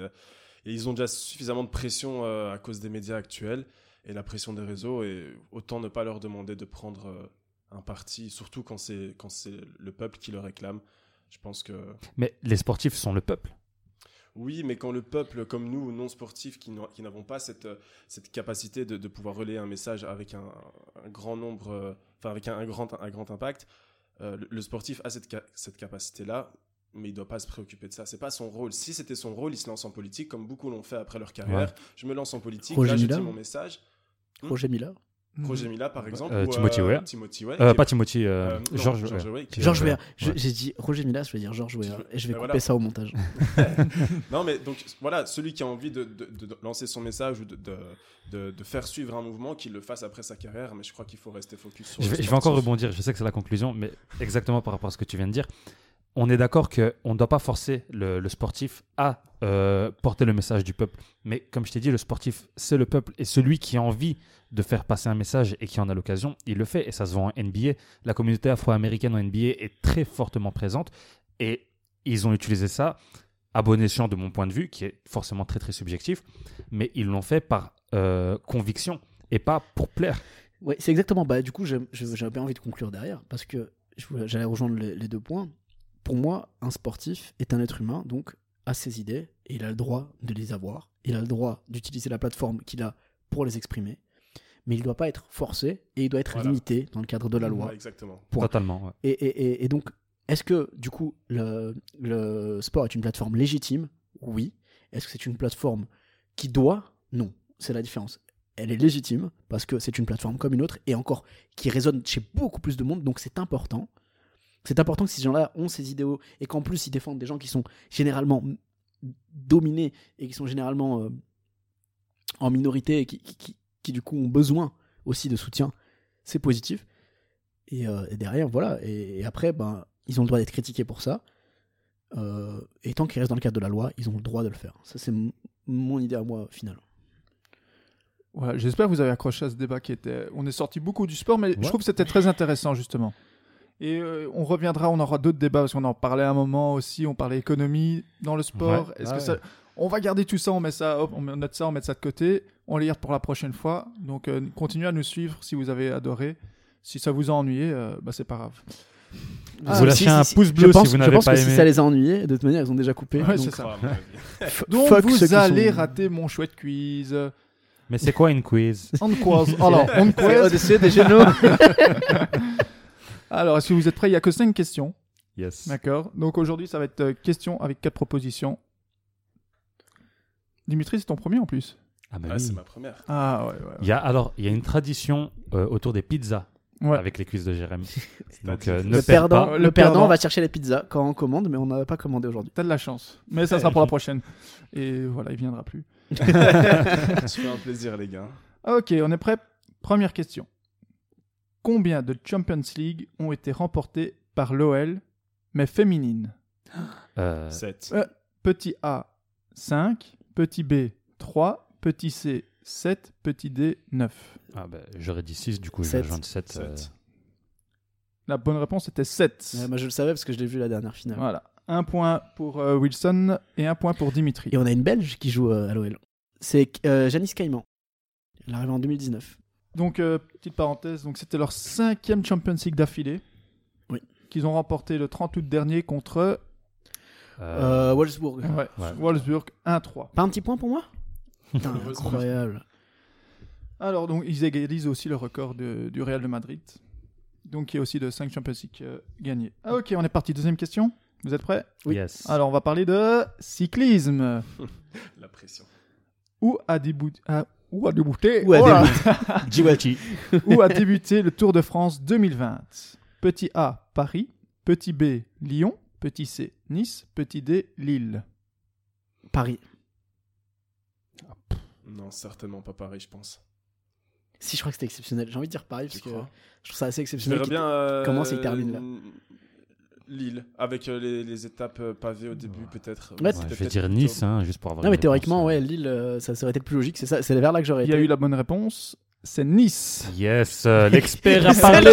et ils ont déjà suffisamment de pression euh, à cause des médias actuels et la pression des réseaux et autant ne pas leur demander de prendre euh, un parti, surtout quand c'est quand c'est le peuple qui le réclame. Je pense que Mais les sportifs sont le peuple. oui, mais quand le peuple comme nous, non sportifs, qui n'ont- qui n'avons pas cette, cette capacité de, de pouvoir relayer un message avec un, un grand nombre, euh, enfin avec un, un grand, un grand impact, euh, le, le sportif a cette, cette capacité-là, mais il doit pas se préoccuper de ça. C'est pas son rôle. Si c'était son rôle, il se lance en politique, comme beaucoup l'ont fait après leur carrière. Je me lance en politique, Roger là je dis mon message. Hmm. Roger Miller. Roger Mila, par exemple. Euh, ou, Timothy Weah. Timothy Weah, Euh, qui pas Timothy, euh, euh, non, George. George. Weah. Weah. Ouais. J'ai dit Roger Miller, je vais dire Georges Weah. Et je vais Ben couper voilà. ça au montage. Non, mais donc voilà, celui qui a envie de, de- de lancer son message ou de, de, de- de faire suivre un mouvement, qu'il le fasse après sa carrière, mais je crois qu'il faut rester focus sur Je vais, je vais encore rebondir, je sais que c'est la conclusion, mais exactement par rapport à ce que tu viens de dire. On est d'accord qu'on ne doit pas forcer le, sportif à euh, porter le message du peuple. Mais comme je t'ai dit, le sportif, c'est le peuple. Et celui qui a envie de faire passer un message et qui en a l'occasion, il le fait. Et ça se voit en NBA. La communauté afro-américaine en NBA est très fortement présente. Et ils ont utilisé ça à bon escient de mon point de vue, qui est forcément très très subjectif. Mais ils l'ont fait par euh, conviction et pas pour plaire. Ouais, c'est exactement. Bah, du coup, j'avais envie de conclure derrière parce que j'allais rejoindre les deux points. Pour moi, un sportif est un être humain, donc a ses idées et il a le droit de les avoir. Il a le droit d'utiliser la plateforme qu'il a pour les exprimer, mais il ne doit pas être forcé et il doit être Voilà. limité dans le cadre de la loi. Ouais, exactement. Point. Totalement. ouais. Et, et- et- et donc, est-ce que du coup le, le sport est une plateforme légitime? Oui. Est-ce que c'est une plateforme qui doit? Non. C'est la différence. Elle est légitime parce que c'est une plateforme comme une autre et encore qui résonne chez beaucoup plus de monde, donc c'est important. C'est important que ces gens-là ont ces idéaux et qu'en plus ils défendent des gens qui sont généralement dominés et qui sont généralement euh, en minorité et qui, qui- qui- qui, du coup ont besoin aussi de soutien. C'est positif. Et, euh, et derrière, voilà. Et, et après, ben, ils ont le droit d'être critiqués pour ça. Euh, et tant qu'ils restent dans le cadre de la loi, ils ont le droit de le faire. Ça, c'est mon- idée à moi, finale. Voilà, J'espère que vous avez accroché à ce débat qui était. On est sorti beaucoup du sport, mais je Ouais. trouve que c'était très intéressant justement. Et euh, on reviendra, on aura d'autres débats parce qu'on en parlait à un moment aussi. On parlait économie dans le sport. Ouais. Est-ce Ah que ça On va garder tout ça, on met ça, hop, on note ça, on met ça de côté. On les garde pour la prochaine fois. Donc euh, continuez à nous suivre si vous avez adoré. Si ça vous a ennuyé, euh, bah c'est pas grave. Ah, vous lâchez un pouce bleu je pense, si vous je n'avez pense pas que aimé. si ça les a ennuyés, de toute manière, ils ont déjà coupé. Ouais, donc, ça. Ah, vous allez sont- rater mon chouette quiz. Mais c'est quoi une quiz? On quiz. Alors, on C'est quiz. Odyssée des genoux. Alors, est-ce que vous êtes prêts? Il y a que 5 questions. Yes. D'accord. Donc aujourd'hui, ça va être euh, question avec 4 propositions. Dimitri, c'est ton premier en plus. Ah, bah Ah, oui. c'est ma première. Ah ouais, ouais. Il y a, alors, il y a une tradition euh, autour des pizzas Ouais. avec les quiz de Jérémy. Donc, euh, ne Le perds perdant, pas. Le le perdant perdant. va chercher les pizzas quand on commande, mais on n'a pas commandé aujourd'hui. T'as de la chance. Mais ça sera pour la prochaine. Et voilà, il viendra plus. Tu fais un plaisir, les gars. Ok, on est prêt Première question. Combien de Champions League ont été remportés par l'OL, mais féminine Euh, 7. Euh, Petit A, 5. Petit B, 3. Petit C, 7. Petit D, 9. ah, bah, J'aurais dit 6, du coup, je Sept. vais rejoindre 7. 7. La bonne réponse était 7. Euh, moi, je le savais parce que je l'ai vu la dernière finale. Voilà. Un point pour euh, Wilson et un point pour Dimitri. Et on a une Belge qui joue euh, à l'OL. C'est euh, Janice Caïman. Elle est arrivée en 2019. Donc, euh, petite parenthèse, donc c'était leur cinquième Champions League d'affilée. Oui. Qu'ils ont remporté le 30 août dernier contre Euh, Euh, Wolfsburg. ouais, Ouais. Wolfsburg 1-3. Pas un petit point pour moi? Putain, incroyable. Alors, donc, ils égalisent aussi le record de- du Real de Madrid. Donc, il y a aussi de 5 Champions League euh, gagnés. Ah, ok, on est parti. Deuxième question. Vous êtes prêts? Oui. Yes. Alors, on va parler de cyclisme. La pression. Où a débuté... ah, a débuté Où a Oh là Jiwachi. Où a débuté le Tour de France 2020 Petit A, Paris. Petit B, Lyon. Petit C, Nice. Petit D, Lille. Paris. Non, certainement pas pareil, je pense. Si, je crois que c'était exceptionnel. J'ai envie de dire Paris parce que je trouve ça assez exceptionnel. bien. euh, Comment ça, il termine, là? Lille, avec euh, les, les étapes euh, pavées au début, peut-être. Ouais, C'était Ouais, je vais dire plutôt- Nice, hein, juste pour avoir Non, une mais théoriquement, réponse, ouais, euh. Lille, euh, ça, ça aurait été le plus logique. C'est ça, c'est vers là que j'aurais Il été. y a eu la bonne réponse. C'est Nice. Yes, euh, l'expert a parlé.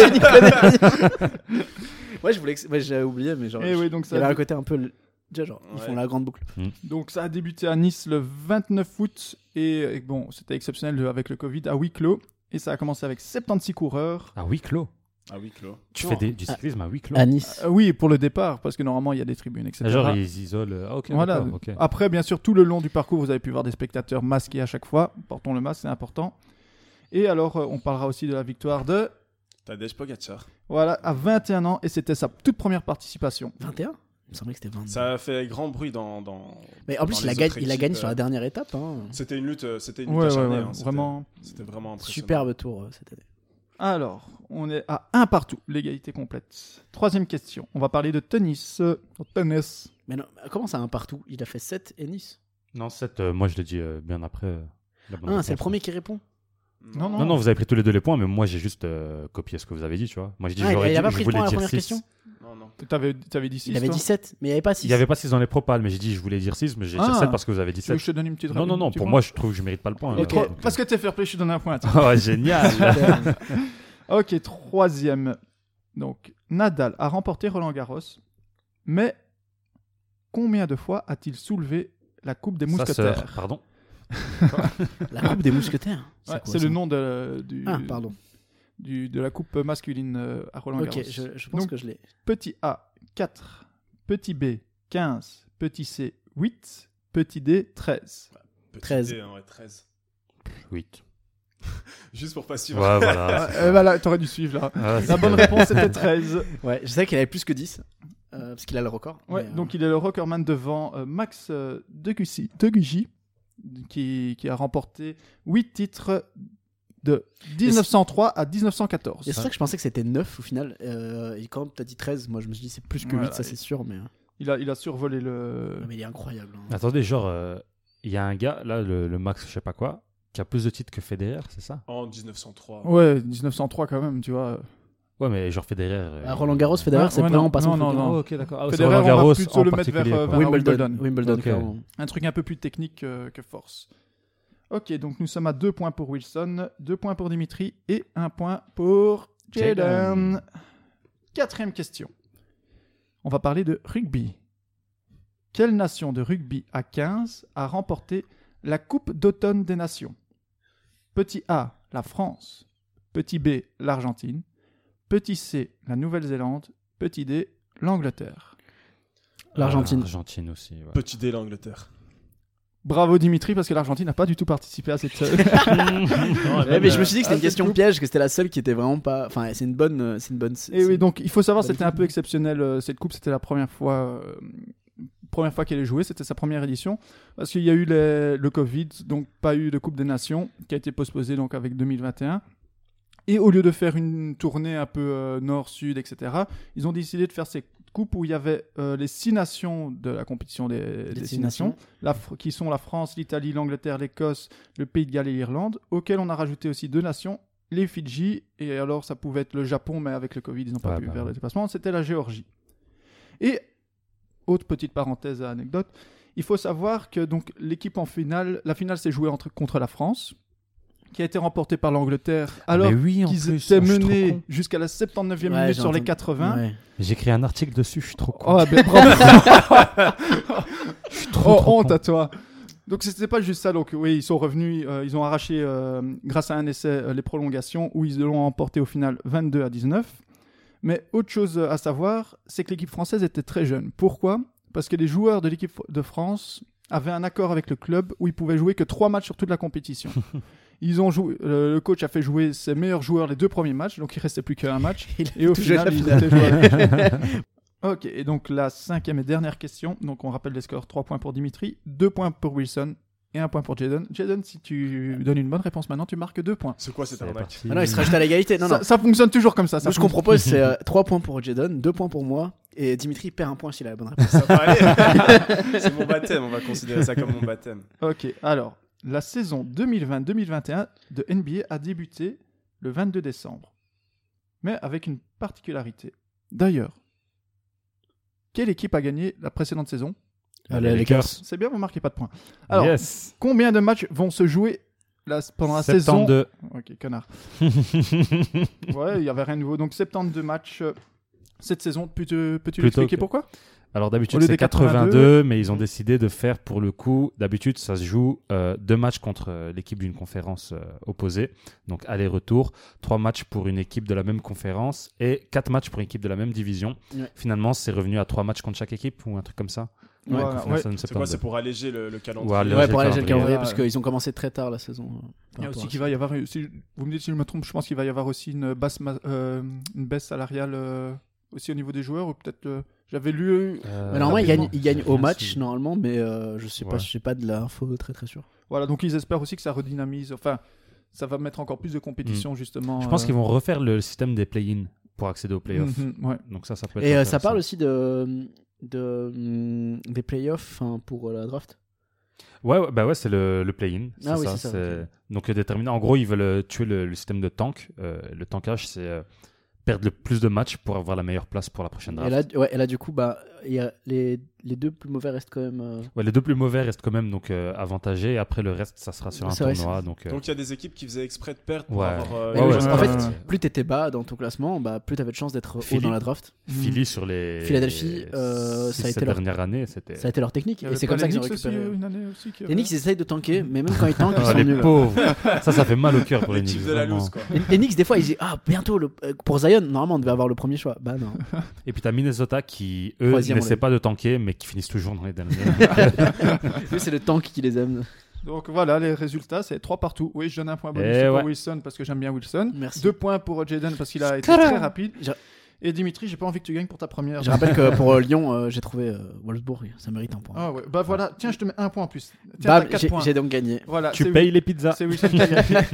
ouais, je voulais. j'avais oublié, mais genre. Et Eh oui, donc il y ça, avait a un côté un peu. le- Déjà, genre, ils font la grande boucle. donc ça a débuté à Nice le 29 août. Et, et bon, c'était exceptionnel avec le Covid à huis clos. Et ça a commencé avec 76 coureurs. À huis clos. Ah oui, Clos. Tu Non. fais des- du cyclisme à huis clos. À Nice. Euh, oui, pour le départ, parce que normalement il y a des tribunes, etc. Genre, ils isolent. Ah, ok. Voilà. d'accord, ok. Après, bien sûr, tout le long du parcours, vous avez pu voir des spectateurs masqués à chaque fois. Portons le masque, c'est important. Et alors, euh, on parlera aussi de la victoire de. Tadej Pogacar. Voilà, à 21 ans, et c'était sa toute première participation. 21 Il me semblait que c'était 22. Ça a fait grand bruit dans. dans... Mais en plus, dans il a, les gagné, autres il a équipes, gagné sur euh, la dernière étape. hein. C'était une lutte, euh, c'était une lutte Ouais, ouais, acharnée, ouais, hein, c'était- vraiment. C'était vraiment impressionnant. Superbe tour euh, cette année. Alors, on est à un partout, l'égalité complète. Troisième question, on va parler de tennis. Euh, tennis. Mais non, comment ça, un partout? Il a fait 7 et Nice? Non, 7, moi je l'ai dit euh, bien après. euh, la bonne Ah, c'est le premier qui répond. Non, Non, non, vous avez pris tous les deux les points, mais moi j'ai juste euh, copié ce que vous avez dit, tu vois. Moi j'ai dit, Ah, j'aurais il a dit, pas je pris le voulais point à la dire première 6. question Non, non. T'avais, t'avais dit 6 Il avait dit 7, mais il n'y avait pas 6. Il n'y avait pas 6 dans les propales, mais j'ai dit, je voulais dire 6, mais j'ai dit Ah. 7 parce que vous avez dit Tu veux 7. que je te donne une petite Non, non, non, pour moi je trouve que je mérite pas le point. Ok, là, donc, Parce que t'es fair play, je te donne un point. euh. Oh, génial ok, troisième. Donc, Nadal a remporté Roland Garros, mais combien de fois a-t-il soulevé la Coupe des Sa Mousquetaires? pardon. La coupe des mousquetaires. Ouais, quoi, C'est ça le nom de, du, Ah, pardon. du- de la coupe masculine euh, à Roland Garros. Ok, je, je pense Donc, que je l'ai. Petit A, 4. Petit B, 15. Petit C, 8. Petit D, 13. Petit 13. dé, hein, ouais, 13. 8. Juste pour pas suivre. Ouais, voilà. Euh, voilà, t'aurais dû suivre là. Ah, La bonne réponse était 13. Ouais, je sais qu'il avait plus que 10. euh, parce qu'il a le record. Ouais, euh, donc il est le recordman devant euh, Max euh, Degussy, Degugy, qui, qui a remporté 8 titres de 1903 à 1914. Et c'est vrai que je pensais que c'était 9 au final. Euh, et quand t'as dit 13, moi je me suis dit c'est plus que 8, Voilà, ça c'est sûr. Mais... Il a, il a survolé le. mais il est incroyable. hein. Attendez, genre, euh, il y a un gars, là, le, le Max, je sais pas quoi, qui a plus de titres que Federer, c'est ça? En 1903. Ouais, 1903 quand même, tu vois. Ouais, mais genre Federer. euh, Ah, Roland Garros, Federer, Ouais, c'est ouais, vraiment non, pas son non, non, hein. Ah, ok, d'accord. Ah, c'est Federer, Roland on va Garros plutôt le mettre vers, euh, vers- Wimbledon. Wimbledon. Un truc un peu plus technique que, que force. Ok, donc nous sommes à 2 points pour Wilson, 2 points pour Dimitri et 1 point pour Jaden. Jaden. Quatrième question. On va parler de rugby. Quelle nation de rugby à 15 a remporté la Coupe d'automne des nations? Petit A, la France. Petit B, l'Argentine. Petit C, la Nouvelle-Zélande. Petit D, l'Angleterre. L'Argentine. L'Argentine aussi. ouais. Petit dé l'Angleterre. Bravo Dimitri, parce que l'Argentine n'a pas du tout participé à cette. euh, Ouais, mais je me suis dit que c'était Ah, une question c'est piège, que c'était la seule qui était vraiment pas. Enfin, c'est une bonne. euh, C'est une bonne. Et oui, donc il faut savoir, Pas c'était un tout. peu exceptionnel. euh, Cette coupe, c'était la première fois, euh, première fois qu'elle est jouée. C'était sa première édition parce qu'il y a eu les- le Covid, donc pas eu de Coupe des Nations qui a été postposée donc avec 2021. Et au lieu de faire une tournée un peu euh, nord-sud, etc., ils ont décidé de faire ces coupes où il y avait euh, les six nations de la compétition des, des six nations, la qui sont la France, l'Italie, l'Angleterre, l'Écosse, le Pays de Galles et l'Irlande, auxquelles on a rajouté aussi deux nations, les Fidji, et alors ça pouvait être le Japon, mais avec le Covid, ils n'ont pas Ouais, pu bah faire le déplacement, c'était la Géorgie. Et, autre petite parenthèse à anecdote, il faut savoir que donc l'équipe en finale, la finale s'est jouée entre, contre la France, qui a été remportée par l'Angleterre, alors Mais oui, qu'ils étaient oh, menés jusqu'à la 79e Ouais, minute sur les entendu. 80. Ouais. J'ai écrit un article dessus, je suis trop con. Oh, ben, je suis trop, Oh, trop honte con. à toi. Donc c'était pas juste ça. Donc oui, ils sont revenus, euh, ils ont arraché euh, grâce à un essai euh, les prolongations où ils l'ont emporté au final 22 à 19. Mais autre chose à savoir, c'est que l'équipe française était très jeune. Pourquoi? Parce que les joueurs de l'équipe de France avaient un accord avec le club où ils pouvaient jouer que trois matchs sur toute la compétition. Ils ont joué, le, le coach a fait jouer ses meilleurs joueurs les deux premiers matchs, donc il restait plus qu'un match. Il Et au final, ils étaient joués. Ok, et donc la cinquième et dernière question. Donc on rappelle les scores 3 points pour Dimitri, 2 points pour Wilson et 1 point pour Jaden. Jaden, si tu donnes une bonne réponse maintenant, tu marques 2 points. C'est quoi cette arnaque. Ah non, il se rajoute à l'égalité. Non, non. ça, ça fonctionne toujours comme ça. ça ce qu'on propose, c'est 3 points pour Jadon, 2 points pour moi, et Dimitri perd un point s'il a la bonne réponse. C'est mon baptême, on va considérer ça comme mon baptême. Ok, alors la saison 2020-2021 de NBA a débuté le 22 décembre, mais avec une particularité. D'ailleurs, quelle équipe a gagné la précédente saison? Allez, les Lakers. C'est bien, vous marquez pas de points. Alors, yes. combien de matchs vont se jouer la- pendant la saison? 72. Ok, connard. Ouais, il y avait rien de nouveau. Donc 72 matchs euh, cette saison. Peux-tu peux-tu Plutôt expliquer que- pourquoi? Alors d'habitude c'est des 82, 82, mais ils ont décidé de faire pour le coup, d'habitude ça se joue euh, deux matchs contre euh, l'équipe d'une conférence euh, opposée, donc aller-retour, trois matchs pour une équipe de la même conférence et quatre matchs pour une équipe de la même division. Ouais. Finalement c'est revenu à trois matchs contre chaque équipe ou un truc comme ça? Ouais. Ouais. donne C'est quoi 72. C'est pour alléger le, le calendrier? Ouais, Ouais, pour calendrier. le calendrier, Ouais. parce qu'ils ont commencé très tard la saison. Il y a aussi qu'il va y avoir, si- vous me dites si je me trompe, je pense qu'il va y avoir aussi une basse, ma- euh, une baisse salariale euh, aussi au niveau des joueurs ou peut-être euh, j'avais lu. Euh, Mais normalement, ils gagnent, ils gagnent j'ai au match, normalement, mais euh, je sais pas, Ouais. je sais pas de l'info très très sûr. Voilà, donc ils espèrent aussi que ça redynamise. Enfin, ça va mettre encore plus de compétition justement. Mm. Je pense euh, qu'ils vont refaire le système des play-in pour accéder aux playoffs. mhm, ouais. Donc ça, ça peut être Et euh, ça parle aussi de, de des playoffs hein, pour euh, la draft? Ouais, ouais, bah ouais, c'est le, le play-in. Ah oui, ça, c'est ça, c'est- ok. Donc euh, déterminé. En gros, ils veulent euh, tuer le, le système de tank. Euh, le tankage, c'est euh, perdre le plus de matchs pour avoir la meilleure place pour la prochaine Et draft. là, ouais, et là, du coup, bah, y a les, les deux plus mauvais restent quand même. euh, Ouais, les deux plus mauvais restent quand même donc euh, avantagés. Après, le reste, ça sera sur un vrai, tournoi. Donc, euh, Donc il y a des équipes qui faisaient exprès de perdre pour Ouais. avoir. euh, en fait, draft. plus t'étais bas dans ton classement, bah, plus t'avais de chance d'être haut Philly. dans la draft. Philly sur les Philadelphie, euh, ça a été leur- dernières années, c'était. Ça a été leur technique. Et c'est comme ça qu'ils ont aussi, récupéré. une année aussi. qui Les Knicks ils essayent de tanker, mais même quand ils tankent, ils Ah, sont les nuls. pauvres. ça, ça fait mal au cœur pour les Knicks. Les, Knicks, des fois, ils disent Ah, bientôt, pour Zion, normalement, on devait avoir le premier choix. Bah non. Et puis t'as Minnesota qui, eux, n'essaient pas de tanker, mais qui finissent toujours dans les derniers. C'est le tank qui les aime. Donc voilà, les résultats, c'est 3 partout. Oui, je donne un point bonus Eh pour. Wilson parce que j'aime bien Wilson. Merci. 2 points pour Jaden parce qu'il a été très rapide. Et Dimitri, j'ai pas envie que tu gagnes pour ta première. Je rappelle que pour euh, Lyon, euh, j'ai trouvé euh, Wolfsburg, ça mérite un point. Ah ouais, bah voilà, tiens, je te mets un point en plus. Tiens, 4 j'ai points. j'ai donc gagné. Voilà, tu payes les pizzas. C'est Wilson qui a gagné.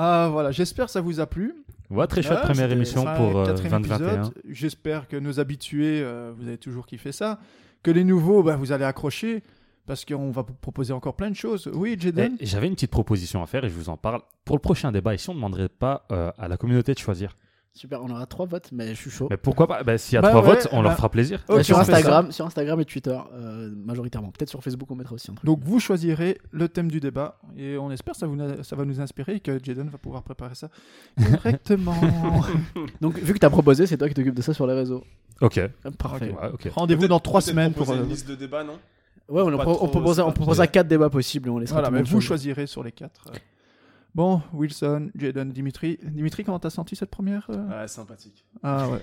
Ah voilà, j'espère que ça vous a plu. Ouais, très chouette première émission pour euh, quatrième 2021. épisode. J'espère que nos habitués, euh, vous avez toujours kiffé ça. Que les nouveaux, bah, vous allez accrocher. Parce qu'on va proposer encore plein de choses. Oui, Jaden Eh, J'avais une petite proposition à faire et je vous en parle. Pour le prochain débat, ici, on ne demanderait pas euh, à la communauté de choisir. Super, on aura trois votes, mais je suis chaud. Mais pourquoi pas? Bah, S'il y a Bah trois ouais, votes, on bah- leur fera plaisir. Euh, sur on Instagram, sur Instagram et Twitter euh, majoritairement. Peut-être sur Facebook on mettra aussi un truc. Donc vous choisirez le thème du débat et on espère que ça, vous, ça va nous inspirer et que Jaden va pouvoir préparer ça correctement. Donc vu que t'as proposé, c'est toi qui t'occupes de ça sur les réseaux. Ok. Euh, Parfait. Ouais, ok. Rendez-vous dans trois semaines pour. proposer euh, une liste de débats, non? Ouais, on, on, trop, proposera, c'est on proposera trop. quatre débats possibles et on laissera Voilà, mais vous choisir. choisirez sur les quatre. Bon, Wilson, Jaden, Dimitri. Dimitri, comment t'as senti cette première euh Ouais, sympathique. Ah ouais.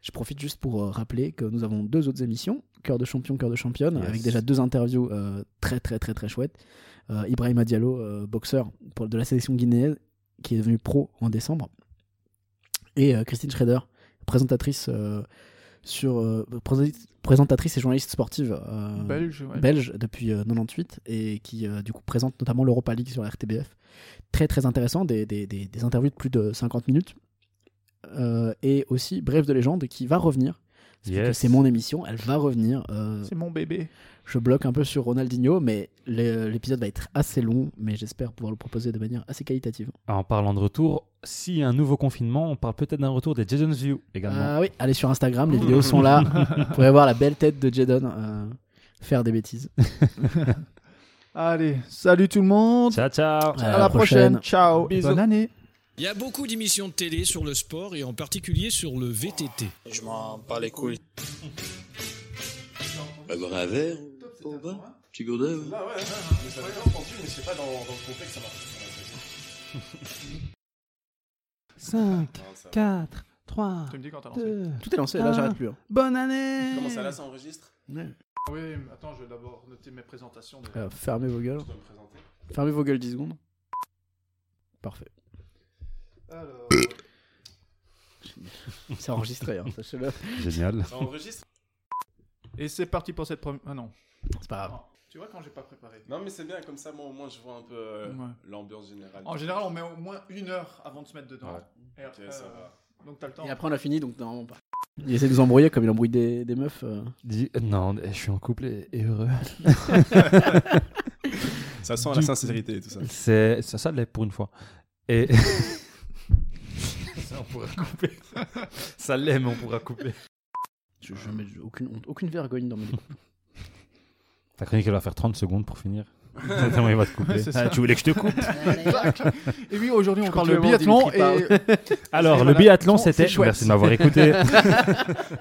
Je profite juste pour euh, rappeler que nous avons deux autres émissions, Cœur de champion, Cœur de championne, Yes. avec déjà deux interviews euh, très très très très chouettes. Euh, Ibrahima Diallo, euh, boxeur pour, de la sélection guinéenne, qui est devenu pro en décembre. Et euh, Christine Schrader, présentatrice, euh, sur, euh, présentatrice et journaliste sportive euh, Belge, ouais. belge depuis euh, 98 et qui euh, du coup présente notamment l'Europa League sur la RTBF. Très très intéressant, des, des, des, des interviews de plus de 50 minutes. Euh, et aussi Bref de légende qui va revenir. Yes. C'est mon émission, elle va revenir. Euh, C'est mon bébé. je bloque un peu sur Ronaldinho, mais l'épisode va être assez long, mais j'espère pouvoir le proposer de manière assez qualitative. En parlant de retour, s'il y a un nouveau confinement, on parle peut-être d'un retour des Jason's View également. Ah oui, allez sur Instagram, les vidéos sont là. Vous pouvez voir la belle tête de Jadon euh, faire des bêtises. Allez, salut tout le monde. Ciao, ciao À, la prochaine. Ciao. Bisous. Bonne année. Il y a beaucoup d'émissions de télé sur le sport et en particulier sur le VTT. Je m'en bats les couilles. Bah, boire un verre ou Petit gourdin ou... Là, ouais, ouais, mais j'avais bien entendu, mais je sais pas dans, dans le contexte, ça marche. 5, Non, ça va. 4, 3, Tu me dis quand t'as lancé. 2. Tout est lancé, là j'arrête plus. hein. Bonne année Comment ça là, ça enregistre Ouais. Oui, mais attends, je vais d'abord noter mes présentations. de- Euh, fermez vos gueules. Je dois me présenter. Fermez vos gueules 10 secondes. Parfait. Alors, C'est enregistré, hein, sachez-le. Génial. Ça enregistre Et c'est parti pour cette première. Ah non. C'est pas grave. Tu vois quand j'ai pas préparé. Non, mais c'est bien, comme ça, moi au moins je vois un peu euh, Ouais. l'ambiance générale. En général, on met au moins une heure avant de se mettre dedans. Ouais. Et Ok, après, ça euh, va. Donc t'as le temps. Et après on a fini, donc normalement pas. Il essaie de nous embrouiller comme il embrouille des, des meufs. euh. Dis- Non, je suis en couple et, et heureux. Ça sent Du la sincérité et tout ça. C'est ça, ça l'est pour une fois. Et ça on pourra couper. ça l'est, mais on pourra couper. Je, je mets aucune honte, aucune vergogne dans mes découpes. Ta chronique elle va faire 30 secondes pour finir. Tellement il va te couper. C'est Ah, tu voulais que je te coupe Et oui, aujourd'hui, on Je parle de biathlon et. Alors, le voilà. biathlon, c'était. chouette. Merci de m'avoir écouté.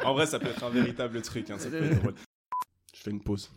En vrai, ça peut être un véritable truc. Hein, ça peut être drôle. Je fais une pause.